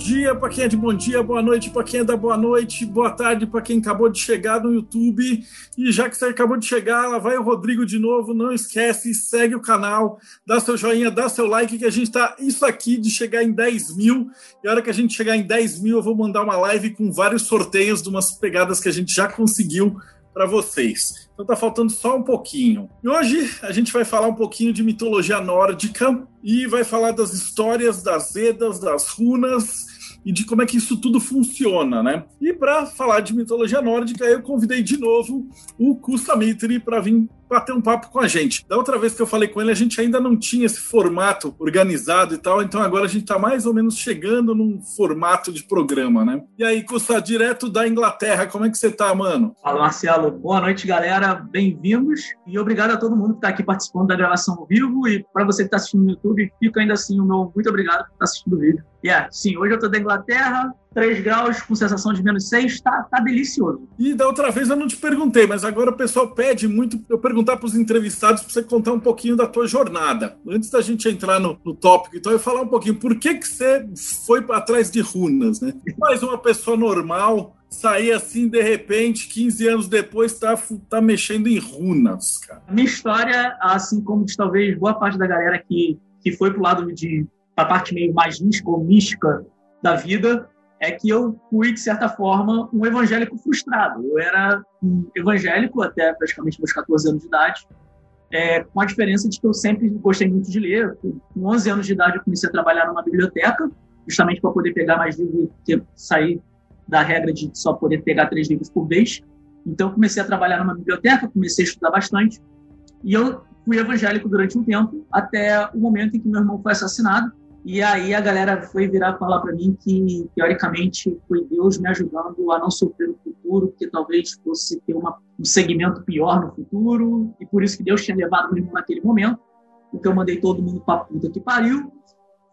dia para quem é de bom dia, boa noite para quem é da boa noite, boa tarde para quem acabou de chegar no YouTube. E já que você acabou de chegar, lá vai o Rodrigo de novo. Não esquece, segue o canal, dá seu joinha, dá seu like, que a gente está isso aqui de chegar em 10 mil. E a hora que a gente chegar em 10 mil, eu vou mandar uma live com vários sorteios de umas pegadas que a gente já conseguiu para vocês. Então tá faltando só um pouquinho. E hoje a gente vai falar um pouquinho de mitologia nórdica e vai falar das histórias das Edas, das runas e de como é que isso tudo funciona, né? E para falar de mitologia nórdica, eu convidei de novo o Kusamitri para vir bater um papo com a gente. Da outra vez que eu falei com ele, a gente ainda não tinha esse formato organizado e tal, então agora a gente está mais ou menos chegando num formato de programa, né? E aí, Custa, direto da Inglaterra, como é que você tá, mano? Fala, Marcelo. Boa noite, galera. Bem-vindos e obrigado a todo mundo que está aqui participando da gravação ao vivo e para você que está assistindo no YouTube, fica ainda assim o meu muito obrigado por estar tá assistindo o vídeo. Yeah, sim, hoje eu estou da Inglaterra, 3 graus com sensação de menos 6, tá, tá delicioso. E da outra vez eu não te perguntei, mas agora o pessoal pede muito eu perguntar para os entrevistados para você contar um pouquinho da tua jornada. Antes da gente entrar no, no tópico, então eu falar um pouquinho por que, que você foi atrás de runas, né? Mais uma pessoa normal sair assim de repente, 15 anos depois, tá, tá mexendo em runas, cara. Minha história, assim como de talvez boa parte da galera que, que foi pro lado de a parte meio mais mística ou mística da vida, é que eu fui, de certa forma, um evangélico frustrado. Eu era um evangélico até praticamente meus 14 anos de idade, é, com a diferença de que eu sempre gostei muito de ler. Com 11 anos de idade, eu comecei a trabalhar numa biblioteca, justamente para poder pegar mais livros e sair da regra de só poder pegar três livros por vez. Então, eu comecei a trabalhar numa biblioteca, comecei a estudar bastante. E eu fui evangélico durante um tempo, até o momento em que meu irmão foi assassinado. E aí a galera foi virar falar para mim que, teoricamente, foi Deus me ajudando a não sofrer no futuro, porque talvez fosse ter uma, um segmento pior no futuro, e por isso que Deus tinha levado o naquele momento. Porque eu mandei todo mundo pra puta que pariu.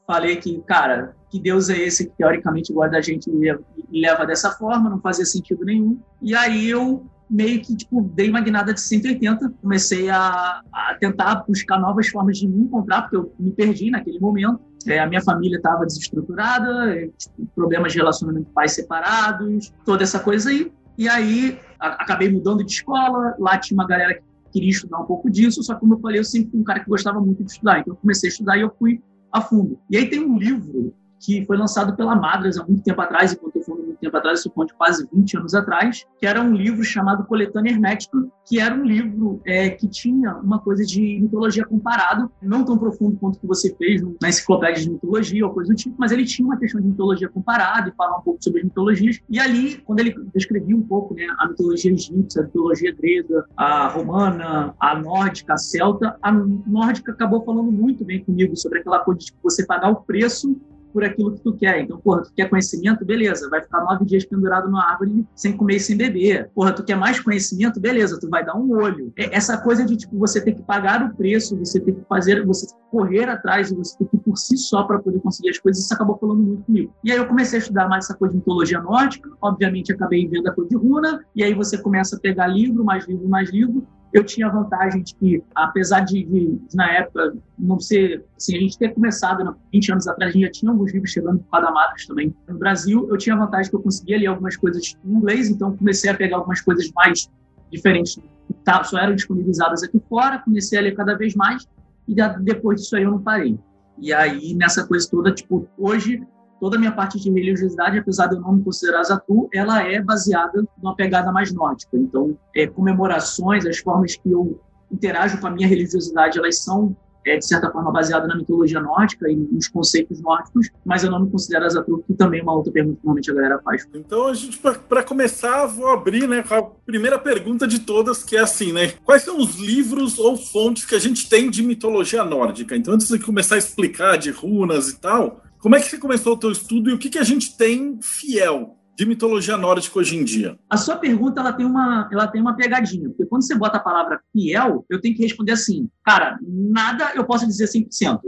Falei que, cara, que Deus é esse que teoricamente guarda a gente e leva dessa forma, não fazia sentido nenhum. E aí eu meio que tipo, dei uma guinada de 180, comecei a, a tentar buscar novas formas de me encontrar, porque eu me perdi naquele momento. É, a minha família estava desestruturada, problemas de relacionamento pais separados, toda essa coisa aí. E aí a, acabei mudando de escola, lá tinha uma galera que queria estudar um pouco disso, só que como eu falei, eu sempre fui um cara que gostava muito de estudar, então eu comecei a estudar e eu fui a fundo. E aí tem um livro que foi lançado pela Madras há muito tempo atrás, enquanto eu fui tempo atrás, isso de quase 20 anos atrás, que era um livro chamado Coletânea Hermética, que era um livro é, que tinha uma coisa de mitologia comparado, não tão profundo quanto que você fez na enciclopédia de mitologia ou coisa do tipo, mas ele tinha uma questão de mitologia comparada e falar um pouco sobre as mitologias. E ali, quando ele descrevia um pouco né, a mitologia egípcia, a mitologia grega, a romana, a nórdica, a celta, a nórdica acabou falando muito bem comigo sobre aquela coisa de você pagar o preço por aquilo que tu quer. Então, porra, tu quer conhecimento? Beleza, vai ficar nove dias pendurado na árvore sem comer e sem beber. Porra, tu quer mais conhecimento? Beleza, tu vai dar um olho. É, essa coisa de, tipo, você ter que pagar o preço, você ter que fazer, você correr atrás, você ter que ir por si só para poder conseguir as coisas, isso acabou falando muito comigo. E aí eu comecei a estudar mais essa coisa de mitologia nórdica, obviamente acabei vendo a coisa de runa, e aí você começa a pegar livro, mais livro, mais livro, eu tinha a vantagem de que, apesar de, de, na época, não ser. Assim, a gente ter começado, né, 20 anos atrás, a gente já tinha alguns livros chegando por cada madras também. No Brasil, eu tinha a vantagem que eu conseguia ler algumas coisas em inglês, então comecei a pegar algumas coisas mais diferentes que tá, só eram disponibilizadas aqui fora, comecei a ler cada vez mais, e depois disso aí eu não parei. E aí, nessa coisa toda, tipo, hoje toda a minha parte de religiosidade, apesar de eu não me considerar Zatu, ela é baseada numa pegada mais nórdica. Então, é, comemorações, as formas que eu interajo com a minha religiosidade, elas são é, de certa forma baseadas na mitologia nórdica e nos conceitos nórdicos, mas eu não me considero Zatu, que também é uma outra pergunta que normalmente a galera faz. Então, a gente, para começar, vou abrir né, a primeira pergunta de todas, que é assim, né? Quais são os livros ou fontes que a gente tem de mitologia nórdica? Então, antes de começar a explicar de runas e tal, como é que você começou o teu estudo e o que, que a gente tem fiel de mitologia nórdica hoje em dia? A sua pergunta ela tem uma, ela tem uma pegadinha, porque quando você bota a palavra fiel, eu tenho que responder assim, cara, nada eu posso dizer 100%.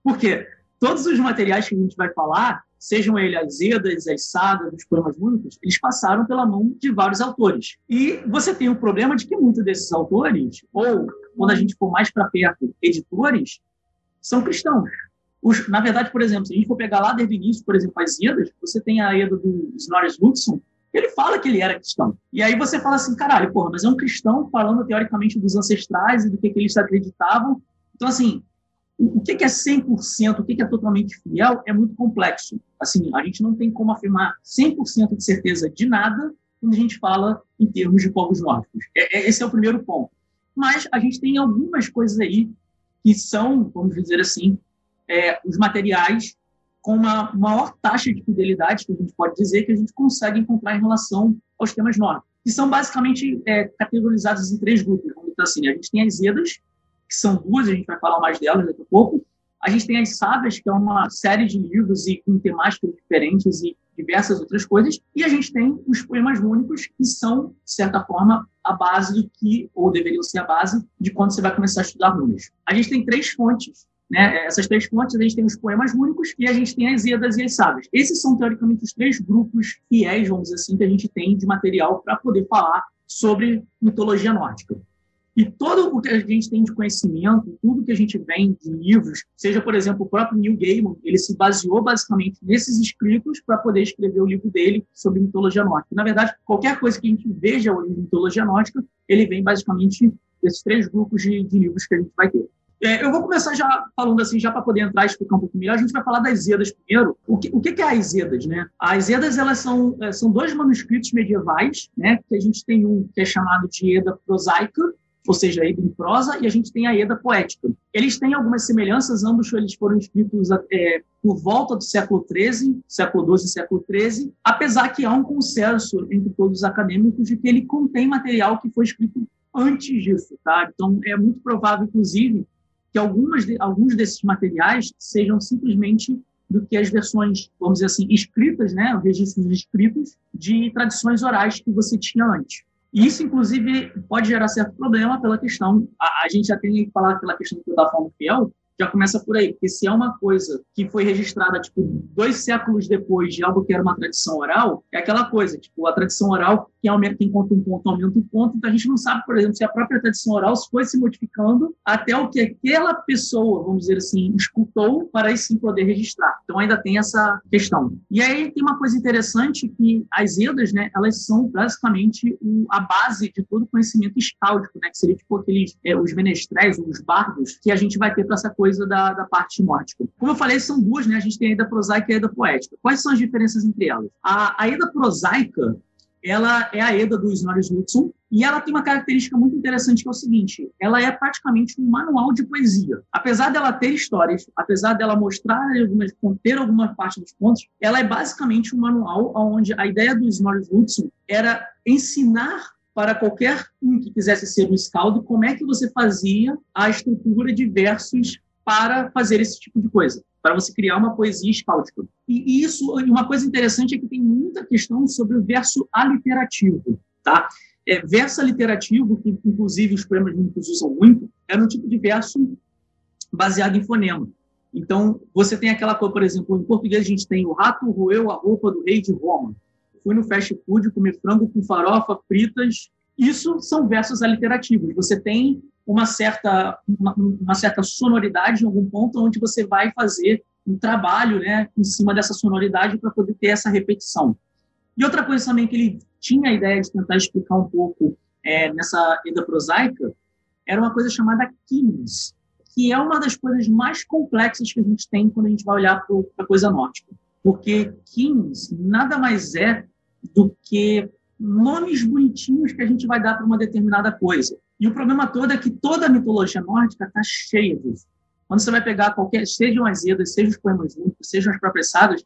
Por quê? Todos os materiais que a gente vai falar, sejam eles as Edas, as Sagas, os poemas únicos, eles passaram pela mão de vários autores. E você tem o problema de que muitos desses autores, ou quando a gente for mais para perto, editores, são cristãos. Os, na verdade, por exemplo, se a gente for pegar lá desde o início, por exemplo, as Edas, você tem a Eda do Snorri Luxon, ele fala que ele era cristão. E aí você fala assim, caralho, porra, mas é um cristão falando teoricamente dos ancestrais e do que, que eles acreditavam. Então, assim, o que é 100%, o que é totalmente fiel, é muito complexo. Assim, a gente não tem como afirmar 100% de certeza de nada quando a gente fala em termos de povos nórdicos. É, é, esse é o primeiro ponto. Mas a gente tem algumas coisas aí que são, vamos dizer assim, é, os materiais com uma maior taxa de fidelidade, que a gente pode dizer, que a gente consegue encontrar em relação aos temas nórdicos, que são basicamente é, categorizados em três grupos. Vamos dizer assim, a gente tem as Edas, que são duas, a gente vai falar mais delas daqui a pouco. A gente tem as Sagas, que é uma série de livros e com temáticas diferentes e diversas outras coisas. E a gente tem os poemas únicos, que são, de certa forma, a base do que, ou deveriam ser a base, de quando você vai começar a estudar runas. A gente tem três fontes. Né? Essas três fontes, a gente tem os poemas únicos e a gente tem as Edas e as Sagas. Esses são, teoricamente, os três grupos fiéis, vamos dizer assim, que a gente tem de material para poder falar sobre mitologia nórdica. E todo o que a gente tem de conhecimento, tudo que a gente vem de livros, seja, por exemplo, o próprio Neil Gaiman, ele se baseou basicamente nesses escritos para poder escrever o livro dele sobre mitologia nórdica. Na verdade, qualquer coisa que a gente veja hoje em mitologia nórdica, ele vem basicamente desses três grupos de, de livros que a gente vai ter. É, eu vou começar já falando assim, já para poder entrar e explicar um pouco melhor. A gente vai falar das Edas primeiro. O que, o que é as Edas, né? As Edas, elas são, é, são dois manuscritos medievais, né? Que a gente tem um que é chamado de Eda prosaica, ou seja, Eda em prosa, e a gente tem a Eda poética. Eles têm algumas semelhanças, ambos eles foram escritos é, por volta do século XIII, século XII e século XIII, apesar que há um consenso entre todos os acadêmicos de que ele contém material que foi escrito antes disso, tá? Então, é muito provável, inclusive, que algumas de, alguns desses materiais sejam simplesmente do que as versões, vamos dizer assim, escritas, né, registros escritos de tradições orais que você tinha antes. E isso, inclusive, pode gerar certo problema pela questão. A, a gente já tem que falar pela questão que eu estava falando fiel, já começa por aí, porque se é uma coisa que foi registrada, tipo, dois séculos depois de algo que era uma tradição oral, é aquela coisa, tipo, a tradição oral, quem, aumenta, quem conta um ponto, aumenta um ponto, então a gente não sabe, por exemplo, se a própria tradição oral foi se modificando até o que aquela pessoa, vamos dizer assim, escutou para aí sim poder registrar. Então ainda tem essa questão. E aí tem uma coisa interessante que as Edas, né, elas são basicamente o, a base de todo o conhecimento escáldico, né, que seria tipo aqueles, é, os menestréis, os bardos, que a gente vai ter para essa coisa coisa da, da parte nórdica. Como eu falei, são duas, né? A gente tem a Eda prosaica e a Eda poética. Quais são as diferenças entre elas? A, a Eda prosaica, ela é a Eda do Snorri Sturluson, e ela tem uma característica muito interessante que é o seguinte: ela é praticamente um manual de poesia. Apesar dela ter histórias, apesar dela mostrar algumas, conter alguma parte dos pontos, ela é basicamente um manual onde a ideia do Snorri Sturluson era ensinar para qualquer um que quisesse ser um escaldo como é que você fazia a estrutura de versos para fazer esse tipo de coisa, para você criar uma poesia escáldica. E, isso, uma coisa interessante é que tem muita questão sobre o verso aliterativo, tá? É, verso aliterativo, que inclusive os poemas únicos usam muito, é um tipo de verso baseado em fonema. Então, você tem aquela coisa, por exemplo, em português a gente tem o rato roeu a roupa do rei de Roma. Fui no fast food comer frango com farofa, fritas. Isso são versos aliterativos. Você tem uma certa, uma, uma, certa sonoridade em algum ponto onde você vai fazer um trabalho né, em cima dessa sonoridade para poder ter essa repetição. E outra coisa também que ele tinha a ideia de tentar explicar um pouco é, nessa Eda prosaica era uma coisa chamada kings, que é uma das coisas mais complexas que a gente tem quando a gente vai olhar para a coisa nórdica. Porque kings nada mais é do que nomes bonitinhos que a gente vai dar para uma determinada coisa. E o problema todo é que toda a mitologia nórdica está cheia disso. Quando você vai pegar qualquer, sejam as Edas, sejam os poemas únicos, sejam as próprias sagas,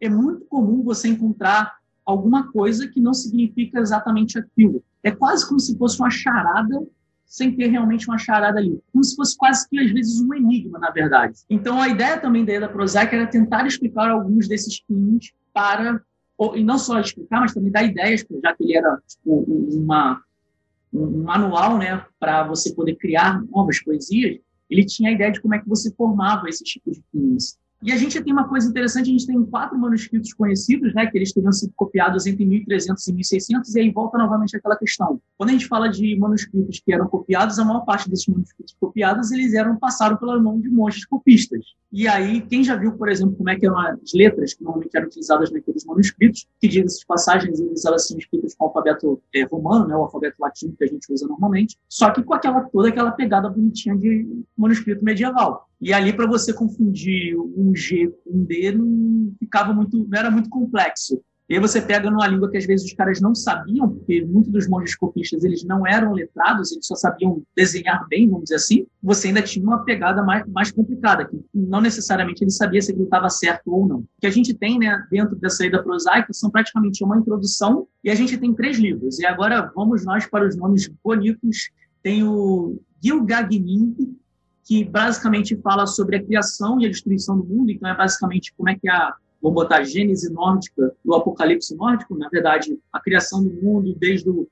é muito comum você encontrar alguma coisa que não significa exatamente aquilo. É quase como se fosse uma charada sem ter realmente uma charada ali. Como se fosse quase que, às vezes, um enigma, na verdade. Então, a ideia também da Eda Prosaica era tentar explicar alguns desses crimes para ou, e não só explicar, mas também dar ideias, já que ele era tipo, uma, um manual né, para você poder criar novas poesias, ele tinha a ideia de como é que você formava esses tipos de filmes. E a gente tem uma coisa interessante, a gente tem quatro manuscritos conhecidos, né, que eles teriam sido copiados entre 1300 e 1600, e aí volta novamente aquela questão. Quando a gente fala de manuscritos que eram copiados, a maior parte desses manuscritos copiados, eles eram passaram pela mão de monges copistas. E aí, quem já viu, por exemplo, como é que eram as letras que normalmente eram utilizadas naqueles manuscritos, que diga essas passagens, eles elas são escritas com o alfabeto é, romano, né, o alfabeto latino que a gente usa normalmente, só que com aquela toda aquela pegada bonitinha de manuscrito medieval. E ali, para você confundir um G com um D, não ficava muito, não era muito complexo. E aí você pega numa língua que às vezes os caras não sabiam, porque muitos dos monges copistas eles não eram letrados, eles só sabiam desenhar bem, vamos dizer assim. Você ainda tinha uma pegada mais, mais complicada, que não necessariamente ele sabia se aquilo estava certo ou não. O que a gente tem né, dentro dessa ida prosaica são praticamente uma introdução e a gente tem três livros. E agora vamos nós para os nomes bonitos. Tem o Gilgagnin, que basicamente fala sobre a criação e a destruição do mundo, então é basicamente como é que a vamos botar a gênese nórdica do apocalipse nórdico, na verdade, a criação do mundo desde o,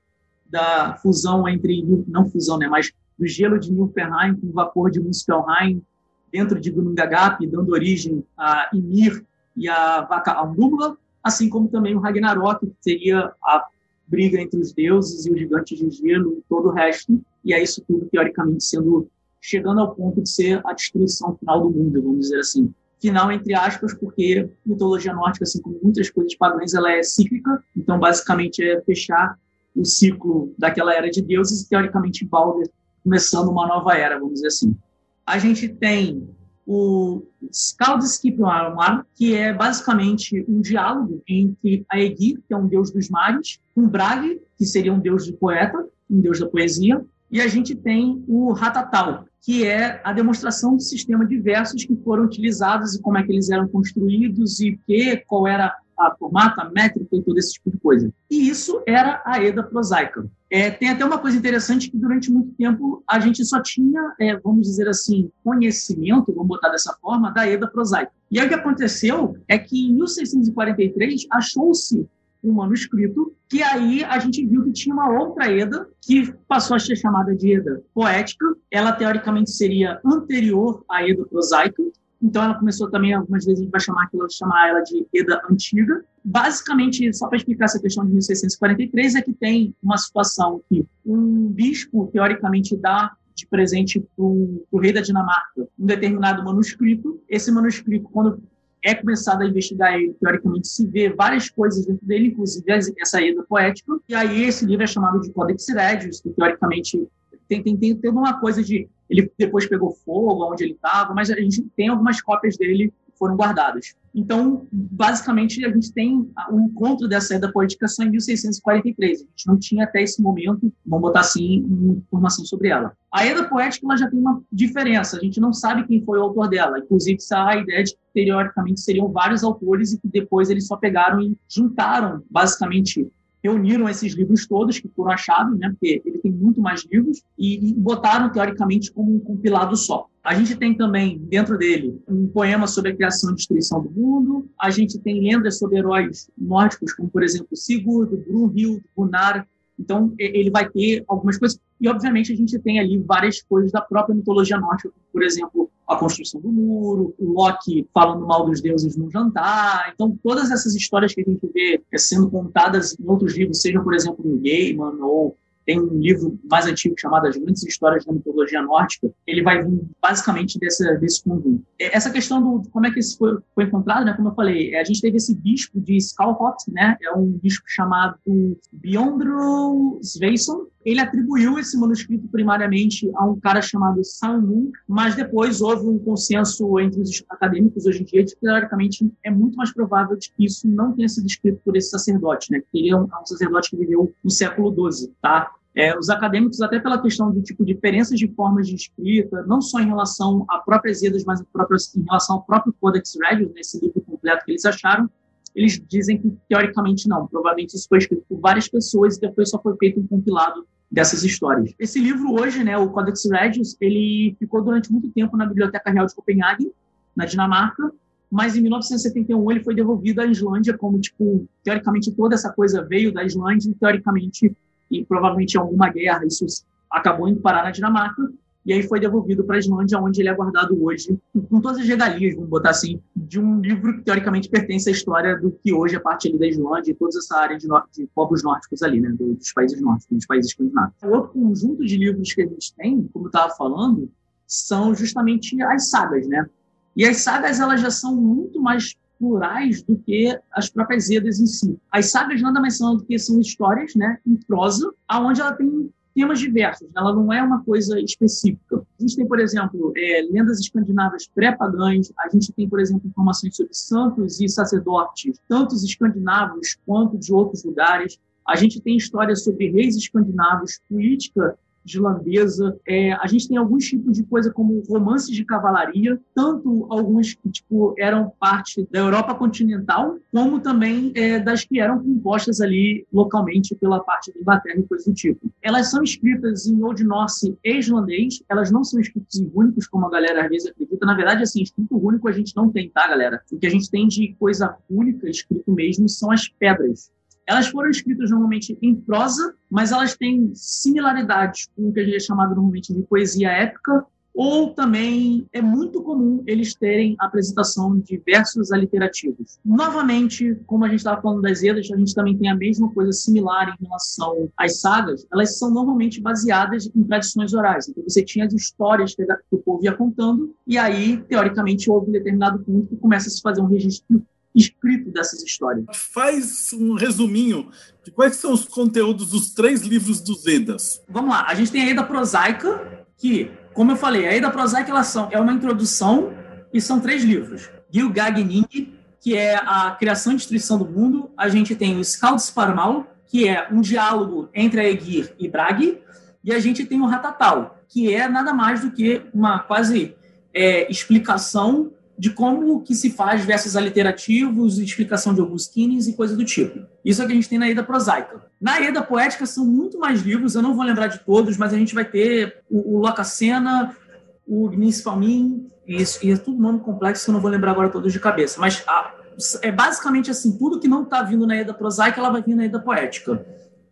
da fusão entre, não fusão, né, mas do gelo de Nilfheim com o vapor de Muspelheim dentro de Gunungagap, dando origem a Ymir e a vaca Alnubla, assim como também o Ragnarok, que seria a briga entre os deuses e os gigantes de gelo e todo o resto, e é isso tudo teoricamente sendo chegando ao ponto de ser a destruição final do mundo, vamos dizer assim final entre aspas, porque mitologia nórdica, assim como muitas coisas pagãs, ela é cíclica, então basicamente é fechar o ciclo daquela era de deuses e teoricamente Balder começando uma nova era, vamos dizer assim. A gente tem o Skaldskipnarmar, que é basicamente um diálogo entre Aegir, que é um deus dos mares, com Brage, que seria um deus do poeta, um deus da poesia, e a gente tem o Ratatal, que é a demonstração de sistemas diversos que foram utilizados e como é que eles eram construídos e que, qual era a formata, a métrica e todo esse tipo de coisa. E isso era a EDA prosaica. É, tem até uma coisa interessante que durante muito tempo a gente só tinha, é, vamos dizer assim, conhecimento, vamos botar dessa forma, da EDA prosaica. E aí o que aconteceu é que em 1643 achou-se um manuscrito, que aí a gente viu que tinha uma outra Eda, que passou a ser chamada de Eda poética. Ela, teoricamente, seria anterior à Eda prosaica, então ela começou também, algumas vezes a gente vai chamar, aquilo, chamar ela de Eda Antiga. Basicamente, só para explicar essa questão de 1643, é que tem uma situação que um bispo, teoricamente, dá de presente para o rei da Dinamarca um determinado manuscrito. Esse manuscrito, quando é começado a investigar ele, teoricamente, se vê várias coisas dentro dele, inclusive essa ida poética, e aí esse livro é chamado de Codex Regius, que teoricamente tem, tem, tem, tem uma coisa de... Ele depois pegou fogo, onde ele estava, mas a gente tem algumas cópias dele foram guardadas. Então, basicamente, a gente tem o encontro dessa Eda poética só em 1643. A gente não tinha até esse momento, vamos botar assim, informação sobre ela. A Eda poética ela já tem uma diferença. A gente não sabe quem foi o autor dela. Inclusive, a ideia de que, teoricamente, seriam vários autores e que depois eles só pegaram e juntaram, basicamente, reuniram esses livros todos que foram achados, né, porque ele tem muito mais livros, e, e botaram, teoricamente, como um compilado só. A gente tem também, dentro dele, um poema sobre a criação e destruição do mundo. A gente tem lendas sobre heróis nórdicos, como, por exemplo, Sigurd, Brunhild, Gunnar. Então, ele vai ter algumas coisas. E, obviamente, a gente tem ali várias coisas da própria mitologia nórdica, por exemplo, a construção do muro, o Loki falando mal dos deuses no jantar. Então, todas essas histórias que a gente vê sendo contadas em outros livros, sejam, por exemplo, no Gaiman ou tem um livro mais antigo chamado As Grandes Histórias da Mitologia Nórdica, ele vai vir basicamente desse, desse conjunto. É, essa questão do como é que isso foi, foi encontrado, né, como eu falei, é, a gente teve esse bispo de Skalhot, né, é um bispo chamado Bjondro Sveison, ele atribuiu esse manuscrito primariamente a um cara chamado Salmon, mas depois houve um consenso entre os acadêmicos hoje em dia de que, teoricamente, é muito mais provável de que isso não tenha sido escrito por esse sacerdote, né? Porque ele é um, é um sacerdote que viveu no século XII, tá? É, os acadêmicos, até pela questão de tipo diferenças de formas de escrita, não só em relação a próprias Edas, mas em relação ao próprio Codex Regius, nesse livro completo que eles acharam, eles dizem que teoricamente não. Provavelmente isso foi escrito por várias pessoas e depois só foi feito um compilado dessas histórias. Esse livro hoje, né, o Codex Regius, ele ficou durante muito tempo na Biblioteca Real de Copenhague, na Dinamarca, mas em 1971 ele foi devolvido à Islândia, como, tipo, teoricamente toda essa coisa veio da Islândia, teoricamente, e provavelmente em alguma guerra, isso acabou indo parar na Dinamarca, e aí foi devolvido para a Islândia, onde ele é guardado hoje, com todas as regalias, vamos botar assim, de um livro que teoricamente pertence à história do que hoje é parte ali da Islândia e toda essa área de, de povos nórdicos ali, né, dos países nórdicos, dos países escandinavos. Outro conjunto de livros que a gente tem, como eu estava falando, são justamente as sagas, né? E as sagas elas já são muito mais plurais do que as próprias Edas em si. As sagas nada mais são do que são histórias, né, em prosa, aonde ela tem temas diversos, ela não é uma coisa específica. A gente tem, por exemplo, é, lendas escandinavas pré-pagãs, a gente tem, por exemplo, informações sobre santos e sacerdotes, tanto escandinavos quanto de outros lugares. A gente tem histórias sobre reis escandinavos, política islandesa. É, a gente tem alguns tipos de coisa como romances de cavalaria, tanto alguns que tipo eram parte da Europa continental, como também é, das que eram compostas ali localmente pela parte da Inglaterra e coisas do tipo. Elas são escritas em Old Norse e islandês, elas não são escritas em rúnicos, como a galera às vezes acredita. Na verdade, assim, escrito único a gente não tem, tá, galera? O que a gente tem de coisa única escrito mesmo são as pedras. Elas foram escritas normalmente em prosa, mas elas têm similaridades com o que a gente é chamado normalmente de poesia épica, ou também é muito comum eles terem apresentação de versos aliterativos. Novamente, como a gente estava falando das Edas, a gente também tem a mesma coisa similar em relação às sagas. Elas são normalmente baseadas em tradições orais. Então, você tinha as histórias que o povo ia contando, e aí, teoricamente, houve um determinado ponto que começa a se fazer um registro escrito dessas histórias. Faz um resuminho de quais são os conteúdos dos três livros dos Vedas. Vamos lá, a gente tem a Eda Prosaica, que, como eu falei, a Eda Prosaica ela são, é uma introdução e são três livros. Gilgagnin, que é a criação e destruição do mundo. A gente tem o Skaldsparamal, que é um diálogo entre a Egir e Bragi. E a gente tem o Ratatal, que é nada mais do que uma quase é, explicação de como que se faz versos aliterativos, explicação de Augustines e coisa do tipo. Isso é o que a gente tem na Eda Prosaica. Na Eda Poética são muito mais livros, eu não vou lembrar de todos, mas a gente vai ter o, o Locacena, o Gnis Palmin, e, e é tudo nome complexo que eu não vou lembrar agora todos de cabeça. Mas a, é basicamente assim, tudo que não está vindo na Eda Prosaica, ela vai vir na Eda Poética.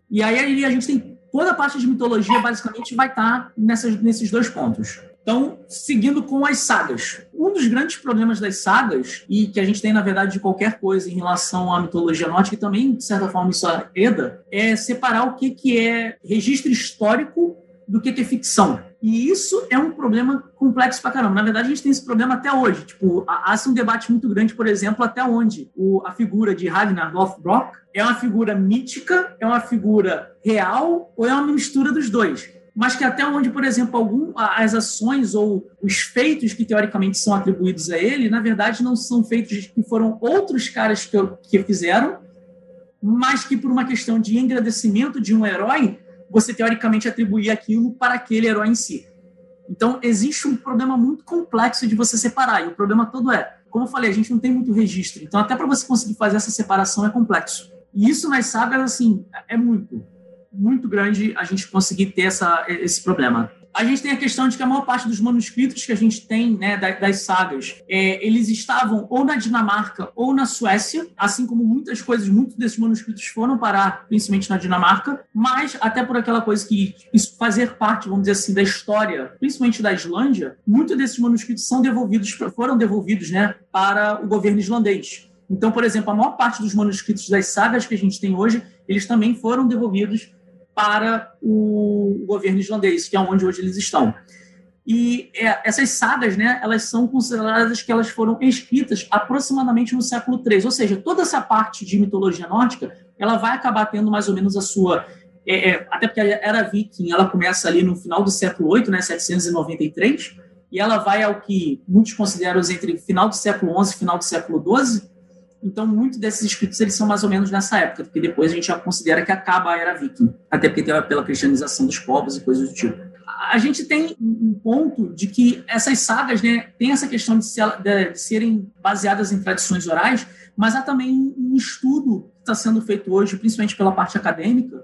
E aí a gente tem toda a parte de mitologia, basicamente, vai estar tá nessas, nesses dois pontos. Então, seguindo com as sagas. Um dos grandes problemas das sagas, e que a gente tem, na verdade, de qualquer coisa em relação à mitologia nórdica, e também, de certa forma, isso é EDA, é separar o que, que é registro histórico do que, é ficção. E isso é um problema complexo pra caramba. Na verdade, a gente tem esse problema até hoje. Tipo, há um debate muito grande, por exemplo, até onde o, a figura de Ragnar Lothbrok é uma figura mítica, é uma figura real ou é uma mistura dos dois mas que até onde, por exemplo, algum, as ações ou os feitos que teoricamente são atribuídos a ele, na verdade não são feitos que foram outros caras que, que fizeram, mas que por uma questão de engrandecimento de um herói, você teoricamente atribuir aquilo para aquele herói em si. Então, existe um problema muito complexo de você separar, e o problema todo é, como eu falei, a gente não tem muito registro, então até para você conseguir fazer essa separação é complexo. E isso nas sagas, assim, é muito muito grande a gente conseguir ter essa, esse problema. A gente tem a questão de que a maior parte dos manuscritos que a gente tem, né, das, sagas, é, eles estavam ou na Dinamarca ou na Suécia, assim como muitas coisas, muitos desses manuscritos foram parar, principalmente na Dinamarca, mas até por aquela coisa que isso fazer parte, vamos dizer assim, da história, principalmente da Islândia, muitos desses manuscritos são devolvidos, foram devolvidos, né, para o governo islandês. Então, por exemplo, a maior parte dos manuscritos das sagas que a gente tem hoje, eles também foram devolvidos para o governo islandês, que é onde hoje eles estão. E é, essas sagas, né, elas são consideradas que elas foram escritas aproximadamente no século III, ou seja, toda essa parte de mitologia nórdica, ela vai acabar tendo mais ou menos a sua é, é, até porque a era viking, ela começa ali no final do século VIII, né, 793, e ela vai ao que muitos consideram entre final do século XI e final do século XII, então, muitos desses escritos eles são mais ou menos nessa época, porque depois a gente já considera que acaba a era viking, até porque tem pela cristianização dos povos e coisas do tipo. A gente tem um ponto de que essas sagas né, têm essa questão de, ser, de serem baseadas em tradições orais, mas há também um estudo que está sendo feito hoje, principalmente pela parte acadêmica,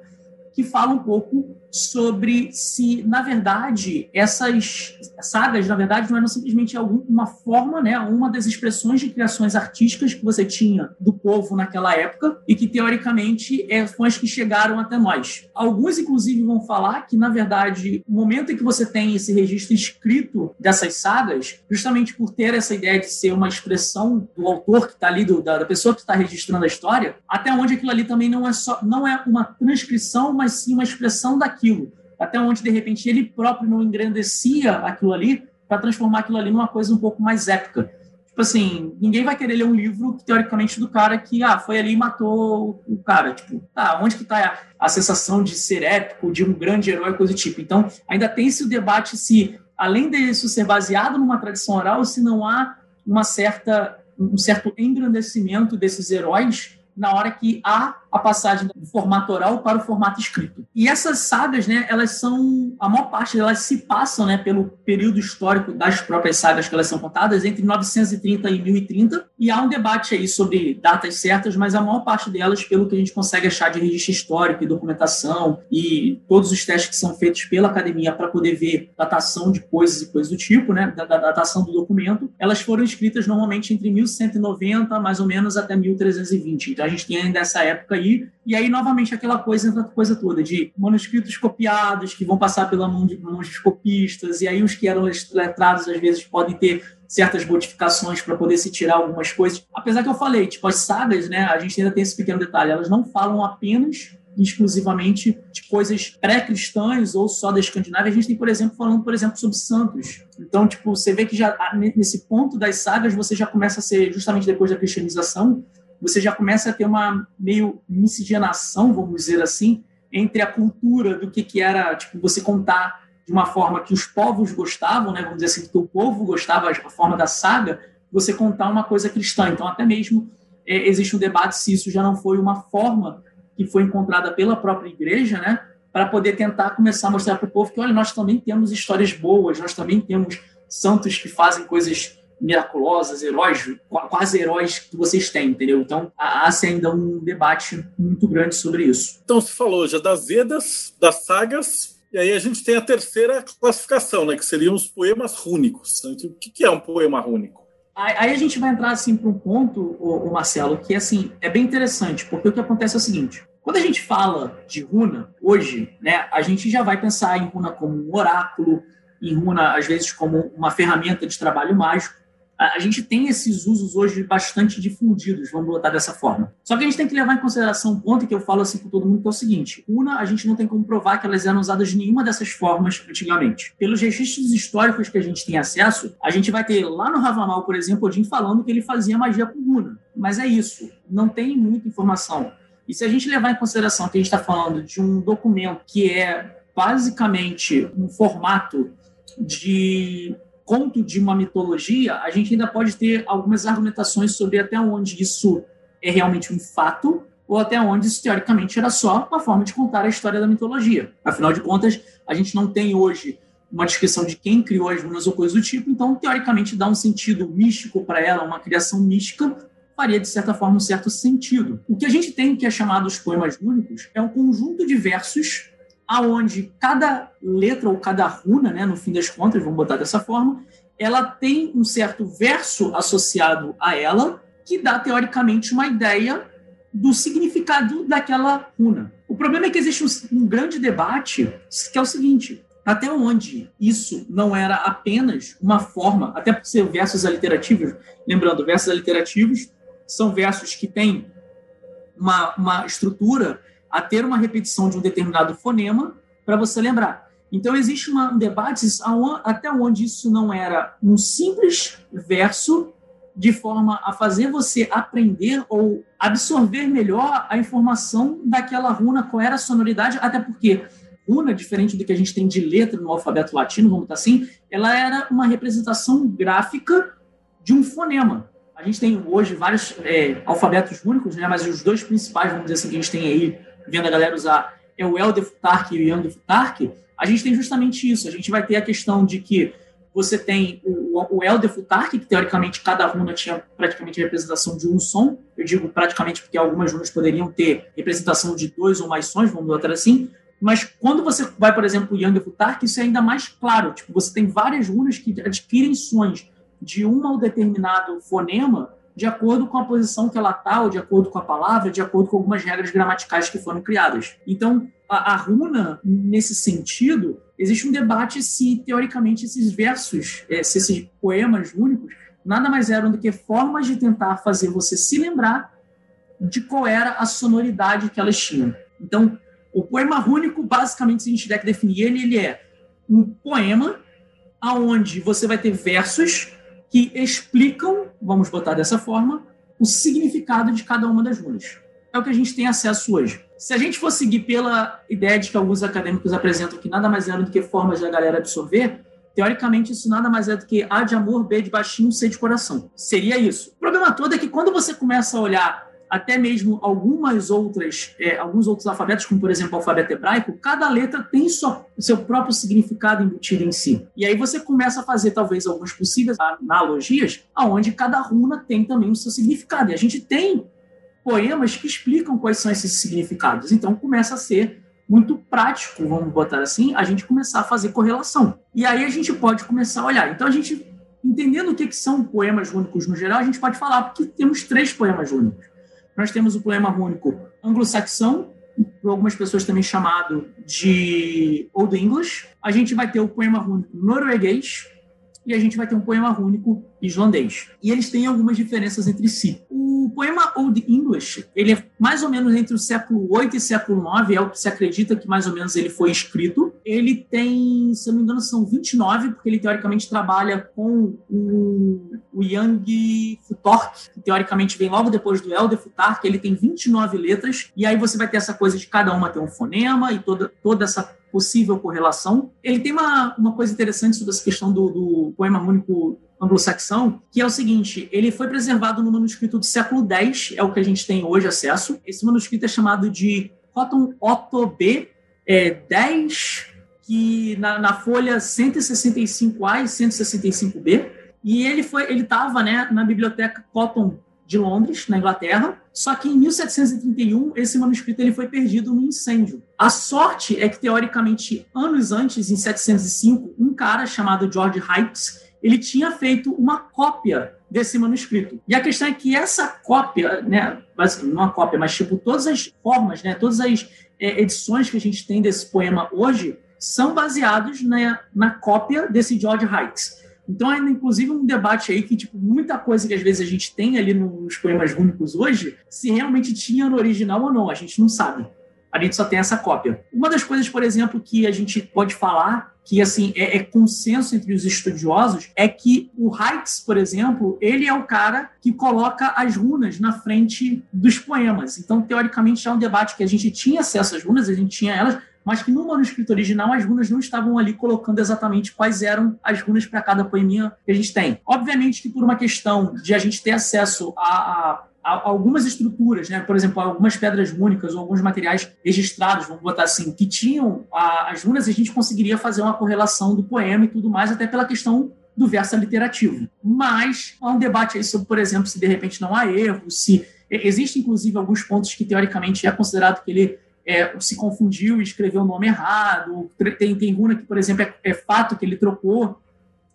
que fala um pouco sobre se, na verdade, essas sagas, na verdade, não eram simplesmente alguma forma, né, uma das expressões de criações artísticas que você tinha do povo naquela época e que, teoricamente, é, foram as que chegaram até nós. Alguns, inclusive, vão falar que, na verdade, o momento em que você tem esse registro escrito dessas sagas, justamente por ter essa ideia de ser uma expressão do autor que está ali, do, da, da pessoa que está registrando a história, até onde aquilo ali também não é só não é uma transcrição, mas sim uma expressão daquilo aquilo, até onde de repente ele próprio não engrandecia aquilo ali para transformar aquilo ali numa coisa um pouco mais épica. Tipo assim, ninguém vai querer ler um livro teoricamente do cara que ah, foi ali e matou o cara. Tipo, tá, onde que está a, a sensação de ser épico, de um grande herói, coisa do tipo. Então, ainda tem esse debate se, além disso ser baseado numa tradição oral, se não há uma certa, um certo engrandecimento desses heróis na hora que há a passagem do formato oral para o formato escrito. E essas sagas, né, elas são, a maior parte delas se passam, né, pelo período histórico das próprias sagas que elas são contadas, entre 930 e 1030, e há um debate aí sobre datas certas, mas a maior parte delas, pelo que a gente consegue achar de registro histórico e documentação, e todos os testes que são feitos pela academia para poder ver datação de coisas e coisas do tipo, né, da, da datação do documento, elas foram escritas normalmente entre 1190, mais ou menos, até 1320. Então a gente tem ainda essa época aí. E aí, novamente, aquela coisa, coisa toda de manuscritos copiados que vão passar pela mão de, mão de copistas, e aí os que eram letrados às vezes podem ter certas modificações para poder se tirar algumas coisas. Apesar que eu falei, tipo, as sagas, né, a gente ainda tem esse pequeno detalhe, elas não falam apenas exclusivamente de coisas pré-cristãs ou só da Escandinávia. A gente tem, por exemplo, falando, por exemplo, sobre santos. Então, tipo, você vê que já nesse ponto das sagas você já começa a ser justamente depois da cristianização, você já começa a ter uma meio miscigenação, vamos dizer assim, entre a cultura do que, que era tipo você contar de uma forma que os povos gostavam, né, vamos dizer assim, que o povo gostava, a forma da saga, você contar uma coisa cristã. Então, até mesmo é, existe um debate se isso já não foi uma forma que foi encontrada pela própria igreja, né, para poder tentar começar a mostrar para o povo que, olha, nós também temos histórias boas, nós também temos santos que fazem coisas miraculosas, heróis, quase heróis que vocês têm, entendeu? Então, há ainda um debate muito grande sobre isso. Então, você falou já das Vedas, das sagas, e aí a gente tem a terceira classificação, né, que seriam os poemas rúnicos. O que é um poema rúnico? Aí a gente vai entrar assim para um ponto, o Marcelo, que assim é bem interessante, porque o que acontece é o seguinte: quando a gente fala de runa hoje, né, a gente já vai pensar em runa como um oráculo, em runa às vezes como uma ferramenta de trabalho mágico a, gente tem esses usos hoje bastante difundidos, vamos botar dessa forma. Só que a gente tem que levar em consideração um ponto que eu falo assim para todo mundo, que é o seguinte: una, a gente não tem como provar que elas eram usadas de nenhuma dessas formas antigamente. Pelos registros históricos que a gente tem acesso, a gente vai ter lá no Ravamal, por exemplo, Odin falando que ele fazia magia com runa. Mas é isso, não tem muita informação. E se a gente levar em consideração que a gente está falando de um documento que é basicamente um formato de conto de uma mitologia, a gente ainda pode ter algumas argumentações sobre até onde isso é realmente um fato ou até onde isso teoricamente era só uma forma de contar a história da mitologia. Afinal de contas, a gente não tem hoje uma descrição de quem criou as runas ou coisa do tipo, então teoricamente dá um sentido místico para ela, uma criação mística faria de certa forma um certo sentido. O que a gente tem que é chamado os poemas únicos é um conjunto de versos aonde cada letra ou cada runa, né, no fim das contas, vamos botar dessa forma, ela tem um certo verso associado a ela que dá teoricamente uma ideia do significado daquela runa. O problema é que existe um, um grande debate que é o seguinte: até onde isso não era apenas uma forma, até por ser versos aliterativos, lembrando, versos aliterativos são versos que têm uma, uma estrutura a ter uma repetição de um determinado fonema para você lembrar. Então, existe uma, um debate até onde isso não era um simples verso de forma a fazer você aprender ou absorver melhor a informação daquela runa, qual era a sonoridade, até porque runa, diferente do que a gente tem de letra no alfabeto latino, vamos estar assim, ela era uma representação gráfica de um fonema. A gente tem hoje vários é, alfabetos únicos, né, mas os dois principais, vamos dizer assim, que a gente tem aí vendo a galera usar é o Elder Futark e o Young Futark, a gente tem justamente isso. A gente vai ter a questão de que você tem o, o Elder Futark, que teoricamente cada runa tinha praticamente a representação de um som. Eu digo praticamente porque algumas runas poderiam ter representação de dois ou mais sons, vamos botar assim. Mas quando você vai, por exemplo, o Yang Futark, isso é ainda mais claro. Tipo, você tem várias runas que adquirem sons de um determinado fonema de acordo com a posição que ela está, ou de acordo com a palavra, de acordo com algumas regras gramaticais que foram criadas. Então, a, a runa, nesse sentido, existe um debate se, teoricamente, esses versos, é, se esses poemas únicos, nada mais eram do que formas de tentar fazer você se lembrar de qual era a sonoridade que elas tinham. Então, o poema rúnico, basicamente, se a gente tiver que definir ele, ele é um poema aonde você vai ter versos que explicam, vamos botar dessa forma, o significado de cada uma das runas. É o que a gente tem acesso hoje. Se a gente for seguir pela ideia de que alguns acadêmicos apresentam que nada mais é do que formas da galera absorver, teoricamente isso nada mais é do que A de amor, B de baixinho, C de coração. Seria isso. O problema todo é que quando você começa a olhar até mesmo algumas outras, é, alguns outros alfabetos, como por exemplo o alfabeto hebraico, cada letra tem sua, seu próprio significado embutido em si. E aí você começa a fazer talvez algumas possíveis analogias, aonde cada runa tem também o seu significado. E a gente tem poemas que explicam quais são esses significados. Então começa a ser muito prático, vamos botar assim, a gente começar a fazer correlação. E aí a gente pode começar a olhar. Então a gente entendendo o que, que são poemas únicos no geral, a gente pode falar porque temos três poemas únicos. Nós temos o poema rúnico anglo-saxão, por algumas pessoas também chamado de Old English. A gente vai ter o poema rúnico norueguês e a gente vai ter um poema rúnico islandês. E eles têm algumas diferenças entre si. O poema Old English, ele é mais ou menos entre o século 8 e século 9, é o que se acredita que mais ou menos ele foi escrito. Ele tem, se eu não me engano, são 29, porque ele teoricamente trabalha com o, o Young Futork, que teoricamente vem logo depois do Elder Futark, ele tem 29 letras, e aí você vai ter essa coisa de cada uma ter um fonema e toda, toda essa possível correlação. Ele tem uma, uma coisa interessante sobre essa questão do, do poema único anglo-saxão, que é o seguinte: ele foi preservado no manuscrito do século X, é o que a gente tem hoje acesso. Esse manuscrito é chamado de Cotton Otto B é, 10, que na, na folha 165A e 165B. E ele foi, ele estava né, na biblioteca Cotton de Londres, na Inglaterra. Só que em 1731 esse manuscrito ele foi perdido num incêndio. A sorte é que teoricamente anos antes, em 705, um cara chamado George Hykes ele tinha feito uma cópia desse manuscrito. E a questão é que essa cópia, né, não uma cópia, mas tipo todas as formas, né, todas as é, edições que a gente tem desse poema hoje são baseados na, na cópia desse George Hykes. Então, é inclusive um debate aí que, tipo, muita coisa que às vezes a gente tem ali nos poemas únicos hoje, se realmente tinha no original ou não, a gente não sabe. A gente só tem essa cópia. Uma das coisas, por exemplo, que a gente pode falar, que assim é, é consenso entre os estudiosos, é que o Heitz, por exemplo, ele é o cara que coloca as runas na frente dos poemas. Então, teoricamente, já é um debate que a gente tinha acesso às runas, a gente tinha elas, mas que no manuscrito original as runas não estavam ali colocando exatamente quais eram as runas para cada poeminha que a gente tem. Obviamente que por uma questão de a gente ter acesso a, a, algumas estruturas, né? por exemplo, algumas pedras únicas ou alguns materiais registrados, vamos botar assim, que tinham a, as runas, a gente conseguiria fazer uma correlação do poema e tudo mais, até pela questão do verso literativo. Mas há um debate aí sobre, por exemplo, se de repente não há erro, se existe inclusive alguns pontos que teoricamente é considerado que ele é, se confundiu e escreveu o nome errado. Tem, tem runa que, por exemplo, é, é, fato que ele trocou.